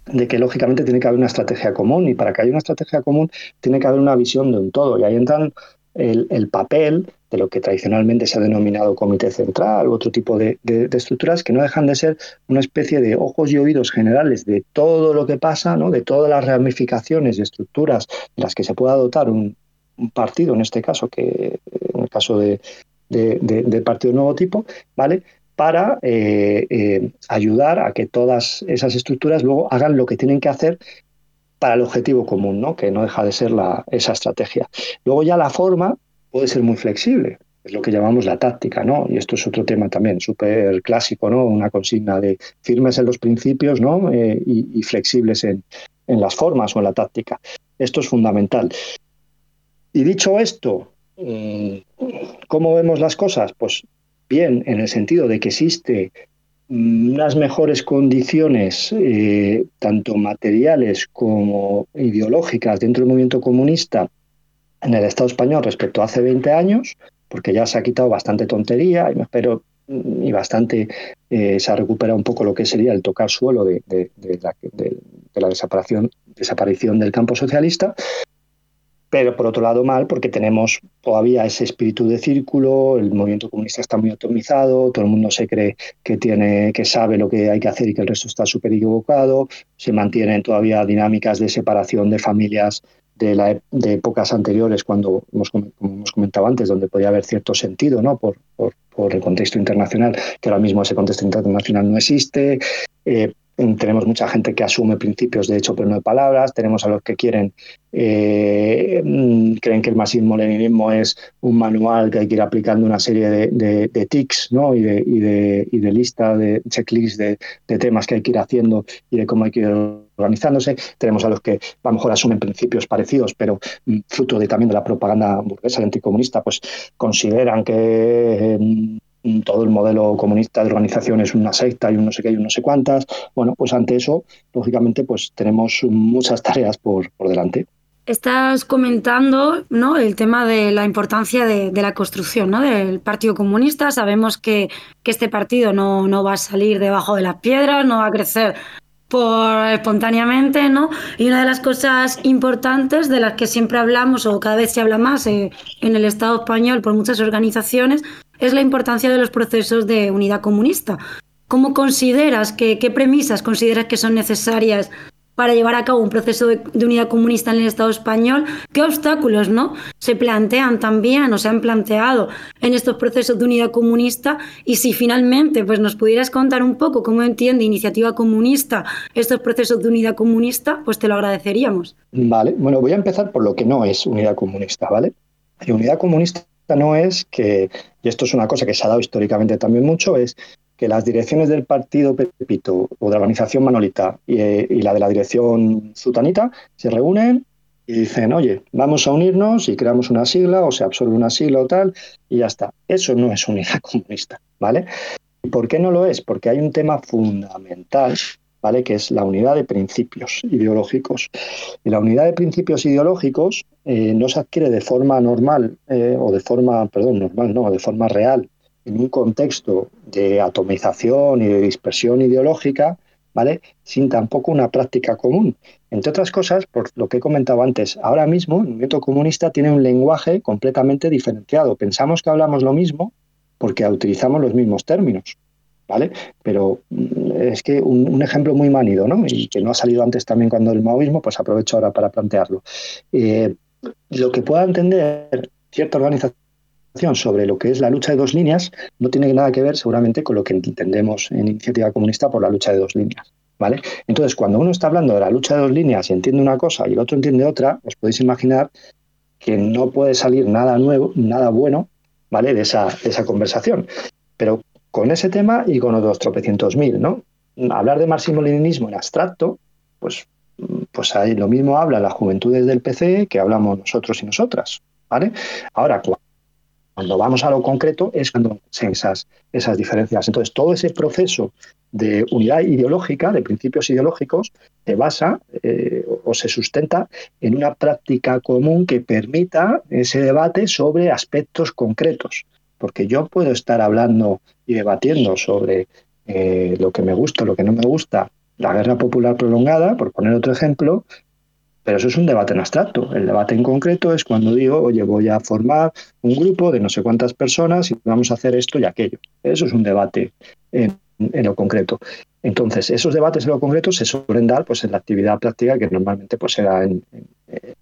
D: de que lógicamente tiene que haber una estrategia común y para que haya una estrategia común tiene que haber una visión de un todo y ahí entran el, papel de lo que tradicionalmente se ha denominado comité central u otro tipo de, estructuras que no dejan de ser una especie de ojos y oídos generales de todo lo que pasa, ¿no? de todas las ramificaciones y estructuras de las que se pueda dotar un, partido, en este caso, que en el caso de, partido de nuevo tipo, ¿vale? para eh, eh, ayudar a que todas esas estructuras luego hagan lo que tienen que hacer para el objetivo común, ¿no? que no deja de ser la, esa estrategia. Luego ya la forma puede ser muy flexible, es lo que llamamos la táctica, ¿no? Y esto es otro tema también súper clásico, ¿no? Una consigna de firmes en los principios, ¿no? Eh, y, flexibles en, en, las formas o en la táctica. Esto es fundamental. Y dicho esto, mm, ¿cómo vemos las cosas? Pues bien, en el sentido de que existe unas mejores condiciones, eh, tanto materiales como ideológicas, dentro del movimiento comunista en el Estado español respecto a hace 20 años, porque ya se ha quitado bastante tontería y, espero y bastante eh, se ha recuperado un poco lo que sería el tocar suelo de, la, desaparición, desaparición del campo socialista. pero por otro lado mal porque tenemos todavía ese espíritu de círculo, el movimiento comunista está muy atomizado, todo el mundo se cree que tiene, que sabe lo que hay que hacer y que el resto está súper equivocado, se mantienen todavía dinámicas de separación de familias de, la, de épocas anteriores, cuando hemos, como hemos comentado antes, donde podía haber cierto sentido ¿no? por, por, por el contexto internacional, que ahora mismo ese contexto internacional no existe. Eh, tenemos mucha gente que asume principios de hecho pero no de palabras, tenemos a los que quieren, eh, mm, creen que el marxismo-leninismo es un manual que hay que ir aplicando una serie de, de, tics ¿no? y, de, y, de, y de lista, de checklist de, temas que hay que ir haciendo y de cómo hay que ir organizándose. Tenemos a los que a lo mejor asumen principios parecidos, pero mm, fruto de, también de la propaganda burguesa anticomunista, pues consideran que... Mm, todo el modelo comunista de organización es una secta y un no sé qué y un no sé cuántas. Bueno, pues ante eso, lógicamente, pues tenemos muchas tareas por, por delante.
E: Estás comentando ¿no? el tema de la importancia de, de, la construcción ¿no? del Partido Comunista. Sabemos que, que este partido no, no, va a salir debajo de las piedras, no va a crecer por espontáneamente, ¿no? Y una de las cosas importantes de las que siempre hablamos o cada vez se habla más eh, en el Estado español por muchas organizaciones es la importancia de los procesos de unidad comunista. ¿Cómo consideras que, qué premisas consideras que son necesarias para llevar a cabo un proceso de, unidad comunista en el Estado español, qué obstáculos ¿no? se plantean también o se han planteado en estos procesos de unidad comunista y si finalmente pues, nos pudieras contar un poco cómo entiende Iniciativa Comunista estos procesos de unidad comunista, pues te lo agradeceríamos.
D: Vale, bueno, voy a empezar por lo que no es unidad comunista, ¿vale? La unidad comunista no es que, y esto es una cosa que se ha dado históricamente también mucho, es que las direcciones del partido Pepito o de la organización Manolita y, la de la dirección Zutanita se reúnen y dicen, oye, vamos a unirnos y creamos una sigla o se absorbe una sigla o tal y ya está. Eso no es unidad (laughs) comunista, ¿vale? ¿Y por qué no lo es? Porque hay un tema fundamental, ¿vale? Que es la unidad de principios ideológicos. Y la unidad de principios ideológicos eh, no se adquiere de forma normal eh, o de forma, perdón, normal, no, de forma real en un contexto de atomización y de dispersión ideológica, ¿vale? Sin tampoco una práctica común. Entre otras cosas, por lo que he comentado antes, ahora mismo el movimiento comunista tiene un lenguaje completamente diferenciado. Pensamos que hablamos lo mismo porque utilizamos los mismos términos, ¿vale? Pero mm, es que un, ejemplo muy manido, ¿no? Y que no ha salido antes también cuando el maoísmo, pues aprovecho ahora para plantearlo. Eh, lo que pueda entender cierta organización sobre lo que es la lucha de dos líneas no tiene nada que ver seguramente con lo que entendemos en iniciativa comunista por la lucha de dos líneas. ¿Vale? Entonces, cuando uno está hablando de la lucha de dos líneas y entiende una cosa y el otro entiende otra, os podéis imaginar que no puede salir nada nuevo, nada bueno, ¿vale? De esa, esa conversación. Pero con ese tema y con otros tropecientos mil, ¿no? Hablar de marxismo-leninismo en abstracto, pues, pues ahí lo mismo habla las juventudes del PC que hablamos nosotros y nosotras, ¿vale? Ahora, cuando vamos a lo concreto es cuando se esas, esas diferencias. Entonces, todo ese proceso de unidad ideológica, de principios ideológicos, se basa eh, o se sustenta en una práctica común que permita ese debate sobre aspectos concretos. Porque yo puedo estar hablando y debatiendo sobre eh, lo que me gusta, lo que no me gusta, la guerra popular prolongada, por poner otro ejemplo, pero eso es un debate en abstracto. El debate en concreto es cuando digo, oye, voy a formar un grupo de no sé cuántas personas y vamos a hacer esto y aquello. Eso es un debate en, lo concreto. Entonces, esos debates en lo concreto se suelen dar pues, en la actividad práctica que normalmente pues, era en, eh,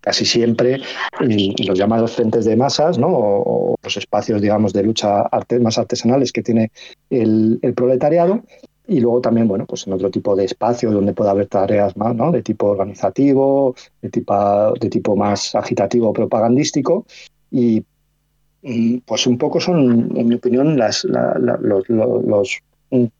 D: casi siempre en los llamados frentes de masas ¿no? o, los espacios digamos, de lucha más artesanales que tiene el proletariado y luego también, bueno, pues en otro tipo de espacio donde pueda haber tareas más, ¿no? De tipo organizativo, de tipo, de tipo más agitativo propagandístico. Y mm, pues un poco son, en mi opinión, las, los, los,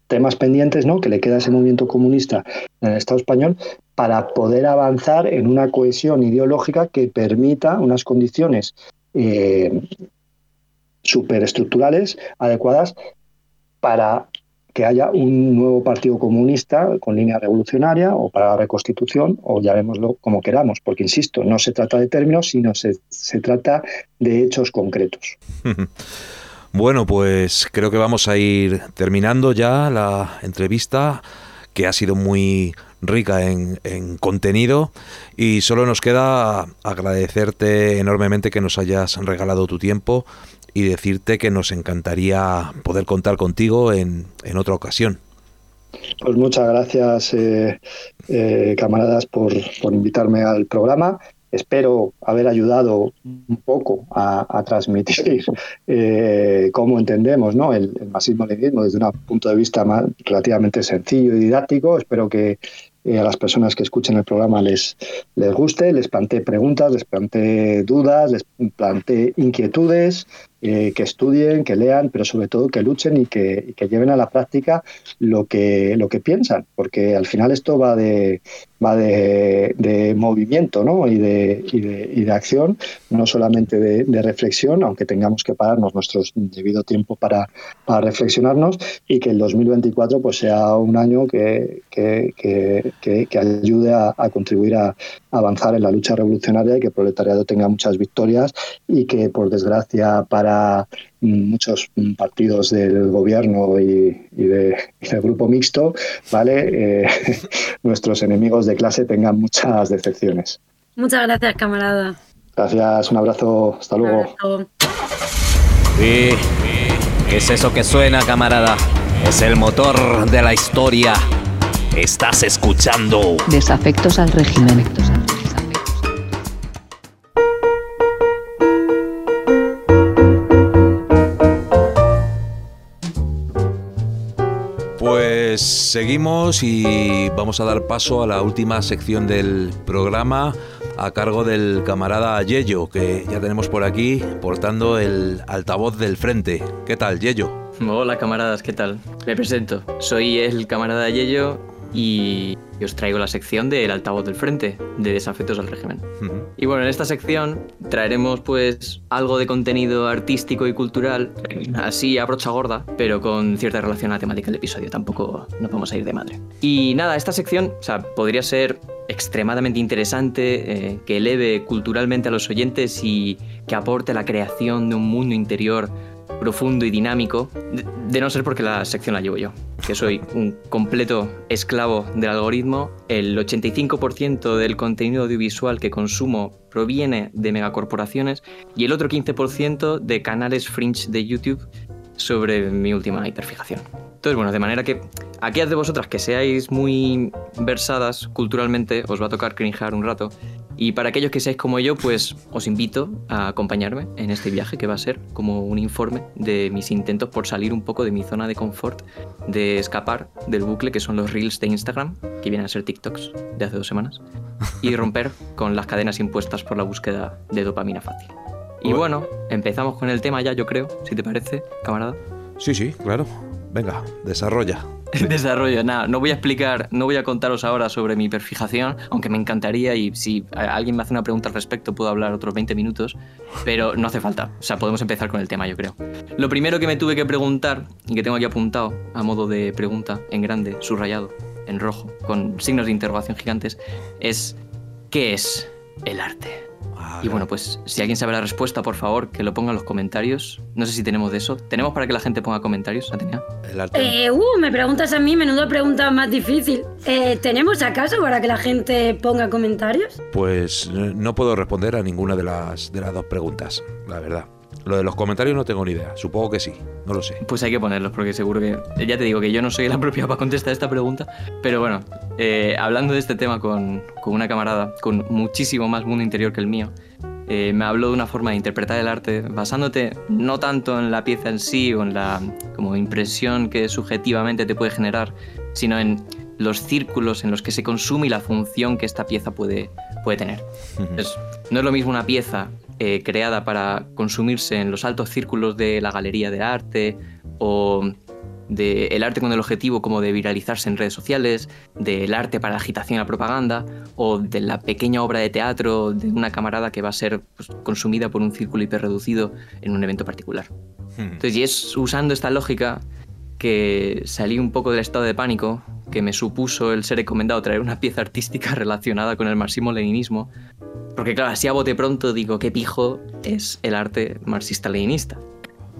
D: temas pendientes ¿no? que le queda a ese movimiento comunista en el Estado español para poder avanzar en una cohesión ideológica que permita unas condiciones eh, superestructurales adecuadas para que haya un nuevo partido comunista con línea revolucionaria o para la reconstitución, o llamémoslo como queramos, porque insisto, no se trata de términos, sino se, se trata de hechos concretos. (laughs)
G: Bueno, pues creo que vamos a ir terminando ya la entrevista, que ha sido muy rica en, en contenido y solo nos queda agradecerte enormemente que nos hayas regalado tu tiempo y decirte que nos encantaría poder contar contigo en, en otra ocasión.
D: Pues muchas gracias, eh, eh, camaradas, por, por, invitarme al programa. Espero haber ayudado un poco a, transmitir (laughs) eh, cómo entendemos ¿no? el, el marxismo-leninismo desde un punto de vista relativamente sencillo y didáctico. Espero que a las personas que escuchen el programa les, les guste, les plantee preguntas, les plantee dudas, les plantee inquietudes, eh, que estudien, que lean, pero sobre todo que luchen y que, y que, lleven a la práctica lo que, lo que piensan, porque al final esto va de, de, movimiento ¿no? y, de, acción, no solamente de, reflexión, aunque tengamos que pararnos nuestro debido tiempo para, reflexionarnos y que el 2024 pues, sea un año que, que, que, ayude a, contribuir a avanzar en la lucha revolucionaria y que el proletariado tenga muchas victorias y que, por desgracia, para muchos partidos del gobierno y, y, de, y del grupo mixto, ¿vale? Eh, (laughs) nuestros enemigos de clase tengan muchas decepciones.
E: Muchas gracias, camarada.
D: Gracias, un abrazo, hasta luego.
F: Sí, ¿qué es eso que suena, camarada? Es el motor de la historia. Estás escuchando.
C: Desafectos al régimen.
G: Pues seguimos y vamos a dar paso a la última sección del programa a cargo del camarada Yello, que ya tenemos por aquí portando el altavoz del frente. ¿Qué tal, Yello?
H: Hola camaradas, ¿qué tal? Me presento, soy el camarada Yello y os traigo la sección del altavoz del frente, de desafectos al régimen. Uh -huh. Y bueno, en esta sección traeremos pues algo de contenido artístico y cultural, así a brocha gorda, pero con cierta relación a la temática del episodio, tampoco nos vamos a ir de madre. Y nada, esta sección, o sea, podría ser extremadamente interesante, eh, que eleve culturalmente a los oyentes y que aporte la creación de un mundo interior profundo y dinámico, de, no ser porque la sección la llevo yo, que soy un completo esclavo del algoritmo. El 85% del contenido audiovisual que consumo proviene de megacorporaciones y el otro 15% de canales fringe de YouTube sobre mi última hiperfijación. Entonces, bueno, de manera que aquellas de vosotras que seáis muy versadas culturalmente, os va a tocar cringear un rato. Y para aquellos que seáis como yo, pues os invito a acompañarme en este viaje que va a ser como un informe de mis intentos por salir un poco de mi zona de confort, de escapar del bucle que son los reels de Instagram, que vienen a ser TikToks de hace dos semanas, y (laughs) romper con las cadenas impuestas por la búsqueda de dopamina fácil. Y bueno, empezamos con el tema ya, yo creo, si te parece, camarada.
G: Sí, sí, claro. Venga, desarrolla. (laughs)
H: Desarrollo, nada, no voy a explicar, no voy a contaros ahora sobre mi hiperfijación, aunque me encantaría y si alguien me hace una pregunta al respecto puedo hablar otros 20 minutos, pero no hace falta, o sea, podemos empezar con el tema yo creo. Lo primero que me tuve que preguntar y que tengo aquí apuntado a modo de pregunta en grande, subrayado, en rojo, con signos de interrogación gigantes, es ¿qué es el arte? Y bueno, pues si alguien sabe la respuesta, por favor, que lo ponga en los comentarios. No sé si tenemos de eso. ¿Tenemos para que la gente ponga comentarios, Atenea?
E: Eh, uh, me preguntas a mí, menudo pregunta más difícil. Eh, ¿Tenemos acaso para que la gente ponga comentarios?
G: Pues no puedo responder a ninguna de las, de las dos preguntas, la verdad. Lo de los comentarios no tengo ni idea. Supongo que sí. No lo sé.
H: Pues hay que ponerlos porque seguro que... Ya te digo que yo no soy la propia para contestar esta pregunta. Pero bueno, eh, hablando de este tema con, con, una camarada con muchísimo más mundo interior que el mío, eh, me habló de una forma de interpretar el arte basándote no tanto en la pieza en sí o en la como impresión que subjetivamente te puede generar, sino en los círculos en los que se consume y la función que esta pieza puede, puede tener. Entonces, no es lo mismo una pieza eh, creada para consumirse en los altos círculos de la galería de arte o del el arte con el objetivo como de viralizarse en redes sociales, del arte para agitación y la propaganda, o de la pequeña obra de teatro de una camarada que va a ser pues, consumida por un círculo hiperreducido en un evento particular. Entonces, y es usando esta lógica que salí un poco del estado de pánico que me supuso el ser recomendado traer una pieza artística (laughs) relacionada con el marxismo-leninismo, porque claro, así a bote pronto digo, ¿qué pijo es el arte marxista-leninista?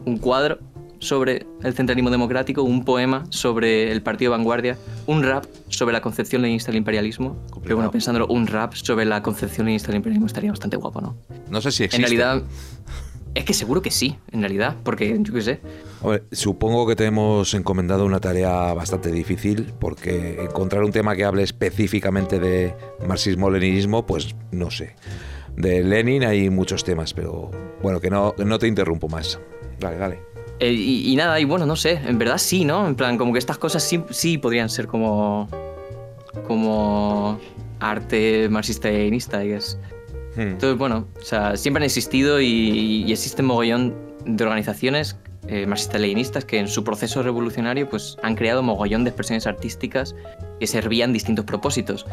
H: Un cuadro, sobre el centralismo democrático, un poema sobre el partido vanguardia, un rap sobre la concepción leninista del imperialismo. Pero bueno, pensándolo, un rap sobre la concepción leninista del imperialismo estaría bastante guapo, ¿no?
G: No sé si existe.
H: En realidad, es que seguro que sí, en realidad, porque yo qué sé.
G: Supongo que te hemos encomendado una tarea bastante difícil, porque encontrar un tema que hable específicamente de marxismo-leninismo, pues no sé. De Lenin hay muchos temas, pero bueno, que no, no te interrumpo más. Dale, dale.
H: Eh, y, y, nada, y bueno, no sé, en verdad sí, ¿no? En plan, como que estas cosas sí, sí podrían ser como. como. arte marxista-leninista, I guess. Hmm. Entonces, bueno, o sea, siempre han existido y, y existen mogollón de organizaciones eh, marxistas-leninistas que en su proceso revolucionario pues, han creado mogollón de expresiones artísticas que servían distintos propósitos.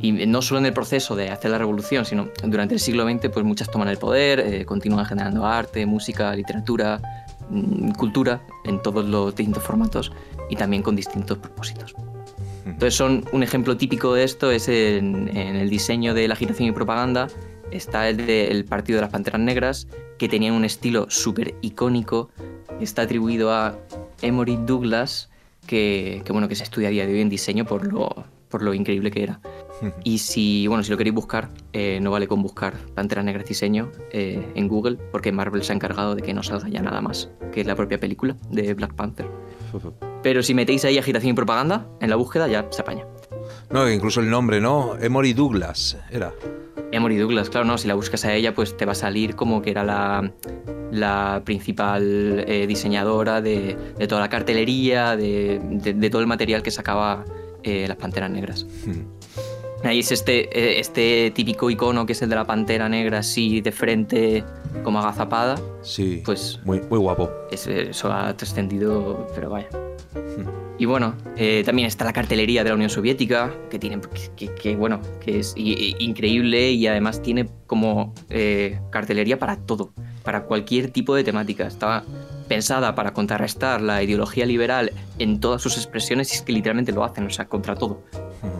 H: Y no solo en el proceso de hacer la revolución, sino durante el siglo XX pues, muchas toman el poder, eh, continúan generando arte, música, literatura, mmm, cultura en todos los distintos formatos y también con distintos propósitos. Entonces son un ejemplo típico de esto es en, en el diseño de la agitación y propaganda está el del Partido de las Panteras Negras, que tenía un estilo súper icónico. Está atribuido a Emory Douglas, que, que, bueno, que se estudia a día de hoy en diseño por lo, por lo increíble que era. (laughs) Y si, bueno, si lo queréis buscar, eh, no vale con buscar Panteras Negras diseño eh, en Google, porque Marvel se ha encargado de que no salga ya nada más, que es la propia película de Black Panther. (laughs) Pero si metéis ahí agitación y propaganda, en la búsqueda ya se apaña.
G: No, incluso el nombre, ¿no? Emory Douglas era.
H: Emory Douglas, claro, no, si la buscas a ella, pues te va a salir como que era la, la principal eh, diseñadora de, de, toda la cartelería, de, de, de, todo el material que sacaba eh, las Panteras Negras. Hmm. Ahí es este, este típico icono que es el de la Pantera Negra, así de frente, como agazapada.
G: Sí,
H: pues
G: muy, muy guapo.
H: Es, eso ha trascendido, pero vaya. Y bueno, eh, también está la cartelería de la Unión Soviética, que tiene, que, que bueno, que es increíble y además tiene como eh, cartelería para todo, para cualquier tipo de temática. Estaba pensada para contrarrestar la ideología liberal en todas sus expresiones y es que literalmente lo hacen, o sea, contra todo.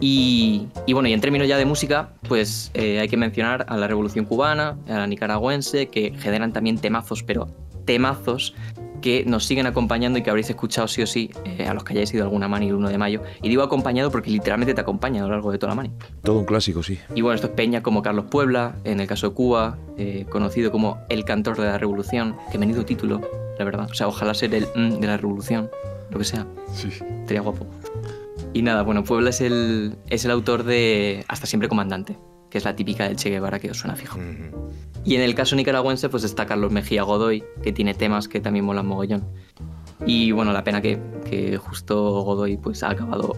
H: Y, y bueno, y en términos ya de música, pues eh, hay que mencionar a la Revolución Cubana, a la nicaragüense, que generan también temazos, pero temazos que nos siguen acompañando y que habréis escuchado sí o sí eh, a los que hayáis ido a alguna mani el 1 de mayo. Y digo acompañado porque literalmente te acompaña a lo largo de toda la mani.
G: Todo un clásico, sí.
H: Y bueno, esto es peña como Carlos Puebla, en el caso de Cuba, eh, conocido como el cantor de la revolución, que venido título, la verdad. O sea, ojalá ser el mm, de la revolución, lo que sea.
G: Sí.
H: Sería guapo. Y nada, bueno, Puebla es el, es el autor de Hasta siempre comandante, que es la típica del Che Guevara que os suena fijo. Uh -huh. Y en el caso nicaragüense, pues está Carlos Mejía Godoy, que tiene temas que también molan mogollón. Y bueno, la pena que, que justo Godoy pues ha acabado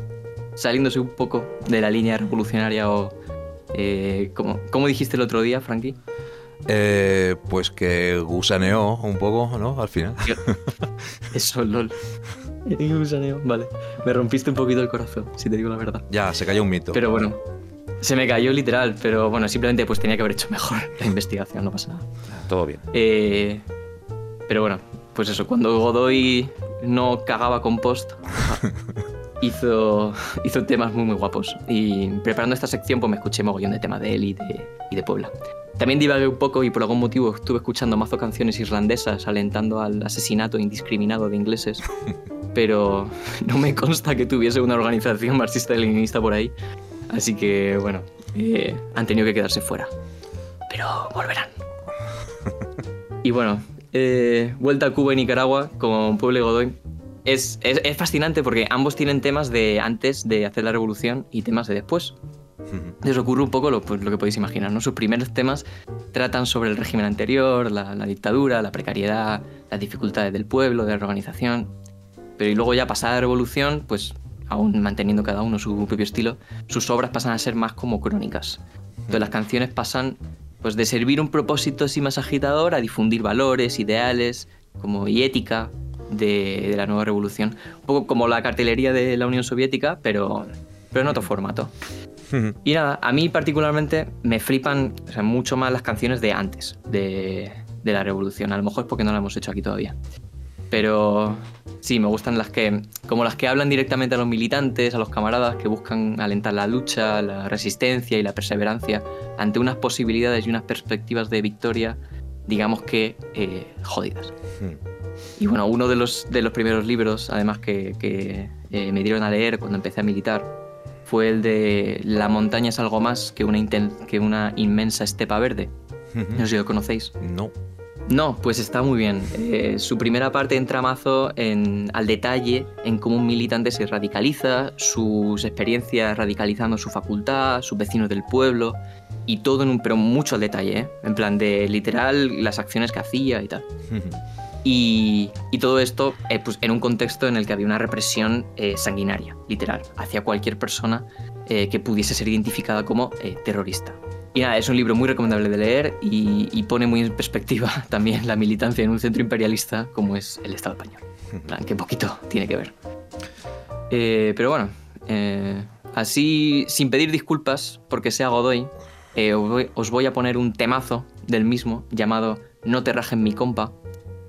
H: saliéndose un poco de la línea revolucionaria o... Eh, ¿cómo, ¿Cómo dijiste el otro día, Frankie?
G: Eh, pues que gusaneó un poco, ¿no? Al final. (laughs)
H: Eso, lol. Gusaneó, vale. Me rompiste un poquito el corazón, si te digo la verdad.
G: Ya, se cayó un mito.
H: Pero bueno, se me cayó literal, pero bueno, simplemente pues tenía que haber hecho mejor la investigación, no pasa nada.
G: Todo bien.
H: Eh, pero bueno, pues eso, cuando Godoy no cagaba con post, (laughs) hizo, hizo temas muy muy guapos. Y preparando esta sección pues me escuché mogollón de temas de él y de, y de Puebla. También divagué un poco y por algún motivo estuve escuchando mazo canciones irlandesas alentando al asesinato indiscriminado de ingleses. (laughs) Pero no me consta que tuviese una organización marxista-leninista por ahí. Así que, bueno, eh, han tenido que quedarse fuera. Pero volverán. (laughs) Y bueno, eh, vuelta a Cuba y Nicaragua con Pueblo y Godoy. Es, es, es, fascinante porque ambos tienen temas de antes de hacer la revolución y temas de después. (laughs) Les ocurre un poco lo, pues, lo, que podéis imaginar, ¿no? Sus primeros temas tratan sobre el régimen anterior, la, la, dictadura, la precariedad, las dificultades del pueblo, de la organización. Pero y luego ya pasada la revolución, pues aún manteniendo cada uno su propio estilo, sus obras pasan a ser más como crónicas. Entonces las canciones pasan pues de servir un propósito así más agitador a difundir valores, ideales, como y ética de, de, la nueva revolución. Un poco como la cartelería de la Unión Soviética, pero, pero en otro formato. Y nada, a mí particularmente me flipan o sea, mucho más las canciones de antes de, de, la revolución. A lo mejor es porque no la hemos hecho aquí todavía. Pero sí, me gustan las que, como las que hablan directamente a los militantes, a los camaradas que buscan alentar la lucha, la resistencia y la perseverancia ante unas posibilidades y unas perspectivas de victoria, digamos que eh, jodidas. Y bueno, uno de los, de los primeros libros, además, que, que eh, me dieron a leer cuando empecé a militar, fue el de La montaña es algo más que una, que una inmensa estepa verde. No sé si lo conocéis.
G: No.
H: No, pues está muy bien. Eh, su primera parte entra mazo en, al detalle en cómo un militante se radicaliza, sus experiencias radicalizando su facultad, sus vecinos del pueblo y todo en un, pero mucho al detalle, ¿eh? en plan de literal las acciones que hacía y tal. (laughs) Y, y todo esto eh, pues, en un contexto en el que había una represión sanguinaria, literal, hacia cualquier persona que pudiese ser identificada como terrorista. Y nada, es un libro muy recomendable de leer y, pone muy en perspectiva (laughs) también la militancia en un centro imperialista como es el Estado español. Plan, que poquito tiene que ver. Eh, pero bueno, eh, así, sin pedir disculpas porque sea Godoy, eh, os, voy, os voy a poner un temazo del mismo llamado No te rajen mi compa,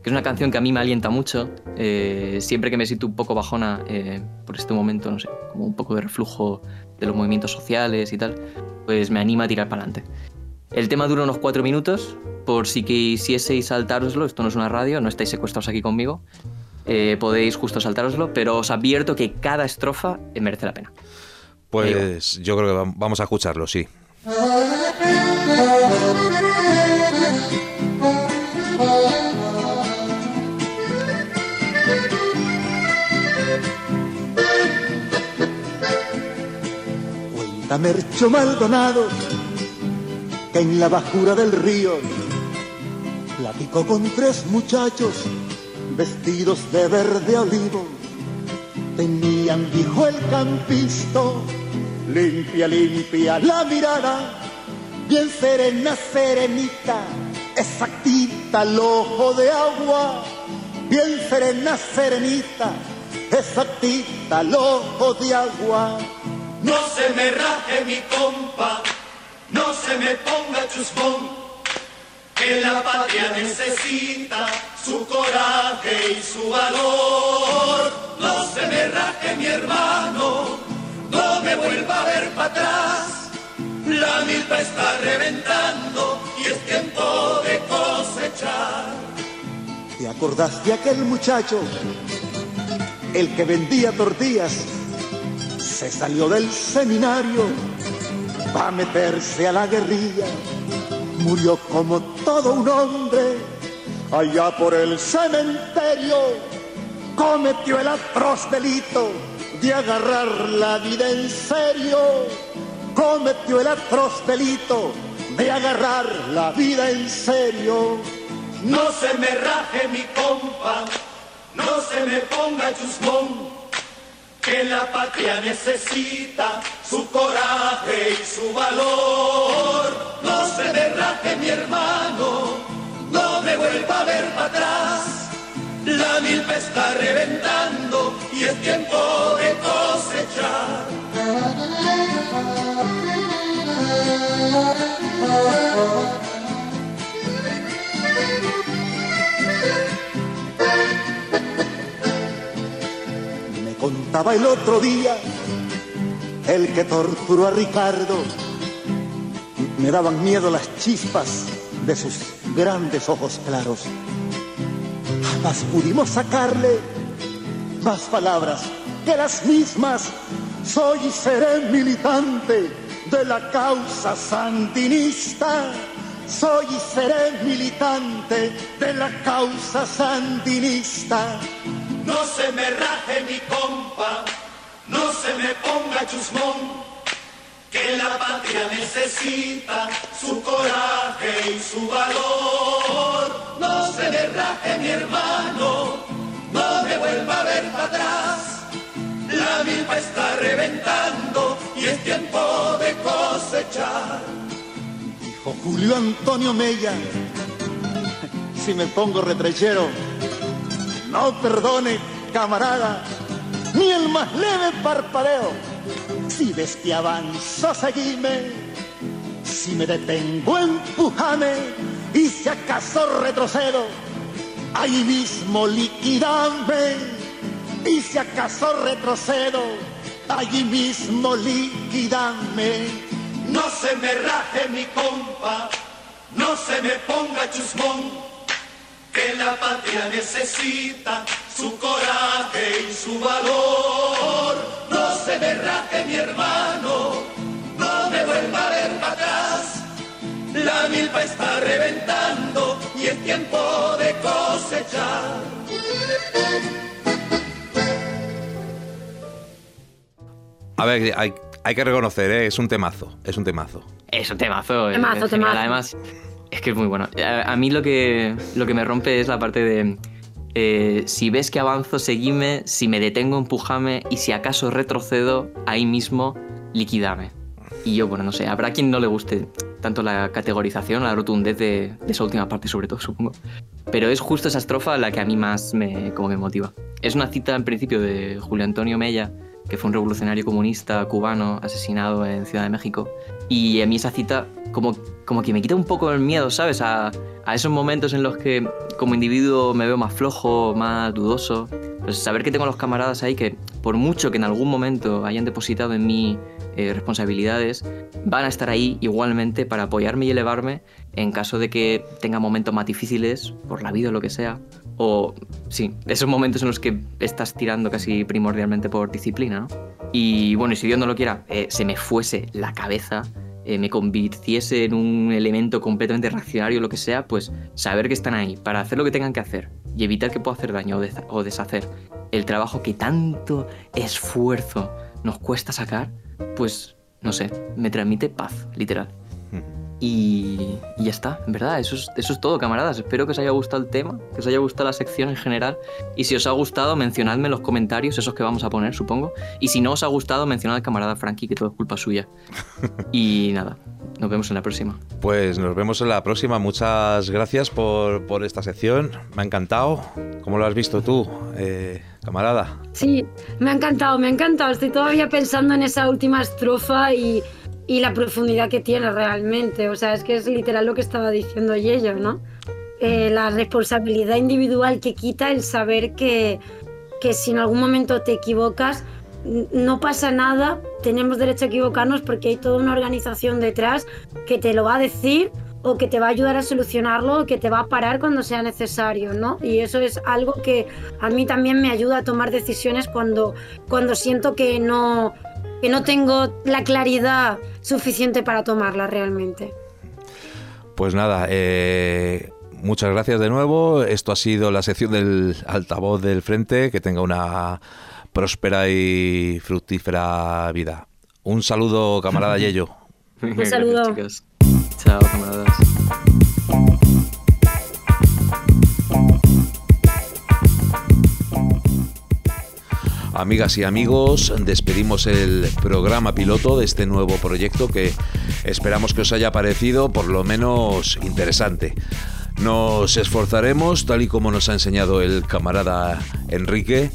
H: que es una canción que a mí me alienta mucho. eh, siempre que me siento un poco bajona por este momento, no sé, como un poco de reflujo de los movimientos sociales y tal, pues me anima a tirar para adelante. El tema dura unos cuatro minutos, por si quisieseis saltároslo, esto no es una radio, no estáis secuestrados aquí conmigo, eh, podéis justo saltároslo, pero os advierto que cada estrofa merece la pena.
G: Pues yo creo que vam- vamos a escucharlo, sí. (laughs)
I: Mercho Maldonado que en la bajura del río platicó con tres muchachos vestidos de verde olivo. Tenían, dijo el campisto, limpia, limpia la mirada, bien serena, serenita, exactita el ojo de agua, bien serena, serenita, exactita el ojo de agua.
J: No se me raje mi compa, no se me ponga chuscón, que la patria necesita su coraje y su valor. No se me raje mi hermano, no me vuelva a ver para atrás. La milpa está reventando y es tiempo de cosechar.
I: ¿Te acordás de aquel muchacho, el que vendía tortillas? Se salió del seminario para meterse a la guerrilla. Murió como todo un hombre allá por el cementerio. Cometió el atroz delito de agarrar la vida en serio. Cometió el atroz delito de agarrar la vida en serio.
J: No se me raje mi compa, no se me ponga chuscón, que la patria necesita su coraje y su valor. No se me raje mi hermano, no me vuelva a ver para atrás. La milpa está reventando y es tiempo de cosechar. (laughs)
I: Me contaba el otro día el que torturó a Ricardo. Me daban miedo las chispas de sus grandes ojos claros. Jamás pudimos sacarle más palabras que las mismas. Soy y seré militante de la causa sandinista. Soy y seré militante de la causa sandinista.
J: No se me raje mi compa, no se me ponga chusmón, que la patria necesita su coraje y su valor. No se me raje mi hermano, no me vuelva a ver para atrás. La milpa está reventando y es tiempo de cosechar.
I: Dijo Julio Antonio Mella, (laughs) si me pongo retrechero, no perdone, camarada, ni el más leve parpadeo. Si ves que avanzo, seguime. Si me detengo, empujame. Y si acaso retrocedo, ahí mismo liquidame. Y si acaso retrocedo, allí mismo liquidame.
J: No se me raje mi compa, no se me ponga chusmón, que la patria necesita su coraje y su valor. No se derraje mi hermano, no me vuelva a ver para atrás. La milpa está reventando y es tiempo de cosechar.
G: A ver, hay, hay que reconocer, ¿eh? es un temazo, es un temazo.
H: Es un temazo. eh,
E: Temazo, temazo.
H: Además, es que es muy bueno. A, mí lo que, lo que me rompe es la parte de... eh, si ves que avanzo, seguime. Si me detengo, empujame. Y si acaso retrocedo, ahí mismo, liquidame. Y yo, bueno, no sé, habrá quien no le guste tanto la categorización, la rotundez de, de esa última parte, sobre todo, supongo. Pero es justo esa estrofa la que a mí más me, como me motiva. Es una cita, en principio, de Julio Antonio Mella, que fue un revolucionario comunista cubano asesinado en Ciudad de México. Y a mí esa cita como, como que me quita un poco el miedo, ¿sabes? A, a esos momentos en los que como individuo me veo más flojo, más dudoso. Pues saber que tengo a los camaradas ahí que por mucho que en algún momento hayan depositado en mí eh, responsabilidades, van a estar ahí igualmente para apoyarme y elevarme en caso de que tenga momentos más difíciles, por la vida o lo que sea. O, sí, esos momentos en los que estás tirando casi primordialmente por disciplina, ¿no? Y bueno, y si Dios no lo quiera, eh, se me fuese la cabeza, eh, me convirtiese en un elemento completamente reaccionario o lo que sea, pues saber que están ahí para hacer lo que tengan que hacer y evitar que pueda hacer daño o, o deshacer el trabajo que tanto esfuerzo nos cuesta sacar, pues no sé, me transmite paz, literal. Y, y ya está, en verdad, eso es, eso es todo, camaradas. Espero que os haya gustado el tema, que os haya gustado la sección en general. Y si os ha gustado, mencionadme en los comentarios, esos que vamos a poner, supongo. Y si no os ha gustado, mencionad al camarada Frankie, que todo es culpa suya. (laughs) Y nada, nos vemos en la próxima.
G: Pues nos vemos en la próxima. Muchas gracias por, por esta sección. Me ha encantado. ¿Cómo lo has visto tú, eh, camarada?
E: Sí, me ha encantado, me ha encantado. Estoy todavía pensando en esa última estrofa y, y la profundidad que tiene realmente. O sea, es que es literal lo que estaba diciendo Yello, ¿no? Eh, la responsabilidad individual que quita el saber que, que si en algún momento te equivocas, no pasa nada, tenemos derecho a equivocarnos porque hay toda una organización detrás que te lo va a decir o que te va a ayudar a solucionarlo o que te va a parar cuando sea necesario, ¿no? Y eso es algo que a mí también me ayuda a tomar decisiones cuando, cuando siento que no, que no tengo la claridad suficiente para tomarla realmente.
G: Pues nada, eh, muchas gracias de nuevo. Esto ha sido la sección del altavoz del frente. Que tenga una próspera y fructífera vida. Un saludo, camarada (laughs) Yello.
E: Un saludo.
H: chicos. Chao, camaradas.
G: Amigas y amigos, despedimos el programa piloto de este nuevo proyecto que esperamos que os haya parecido por lo menos interesante. Nos esforzaremos, tal y como nos ha enseñado el camarada Enrique,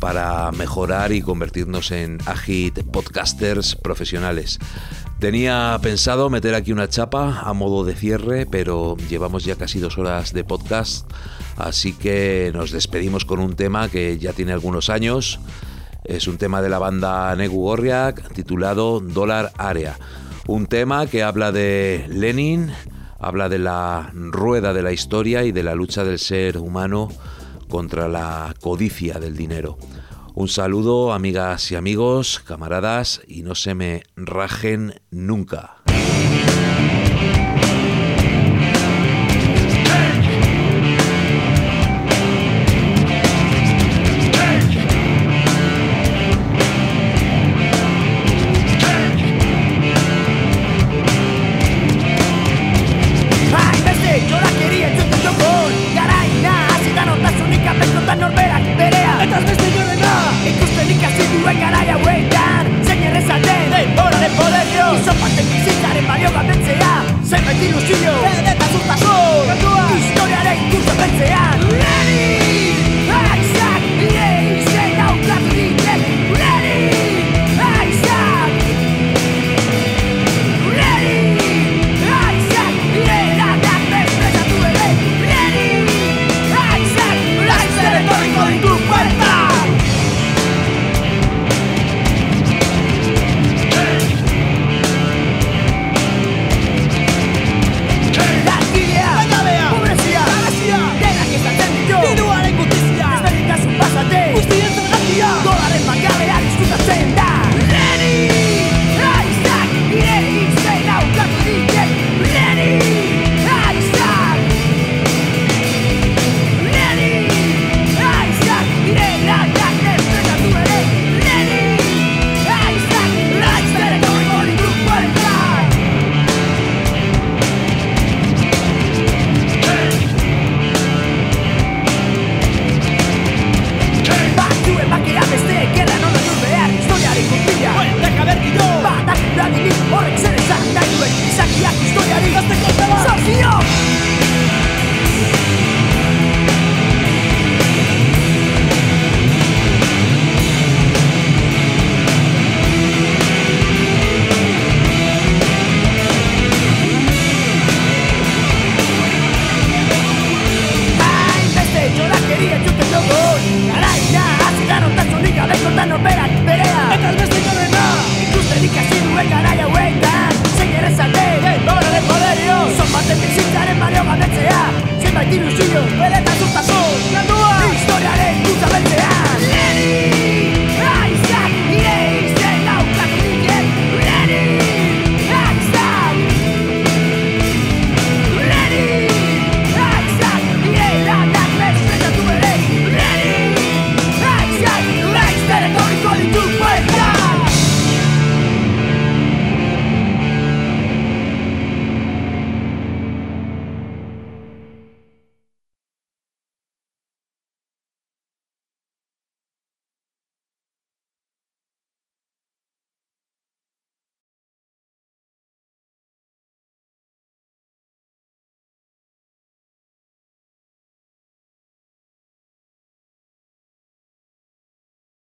G: para mejorar y convertirnos en agit podcasters profesionales. Tenía pensado meter aquí una chapa a modo de cierre, pero llevamos ya casi dos horas de podcast, así que nos despedimos con un tema que ya tiene algunos años. Es un tema de la banda Negu Gorriak titulado Dólar Area. Un tema que habla de Lenin, habla de la rueda de la historia y de la lucha del ser humano contra la codicia del dinero. Un saludo, amigas y amigos, camaradas, y no se me rajen nunca.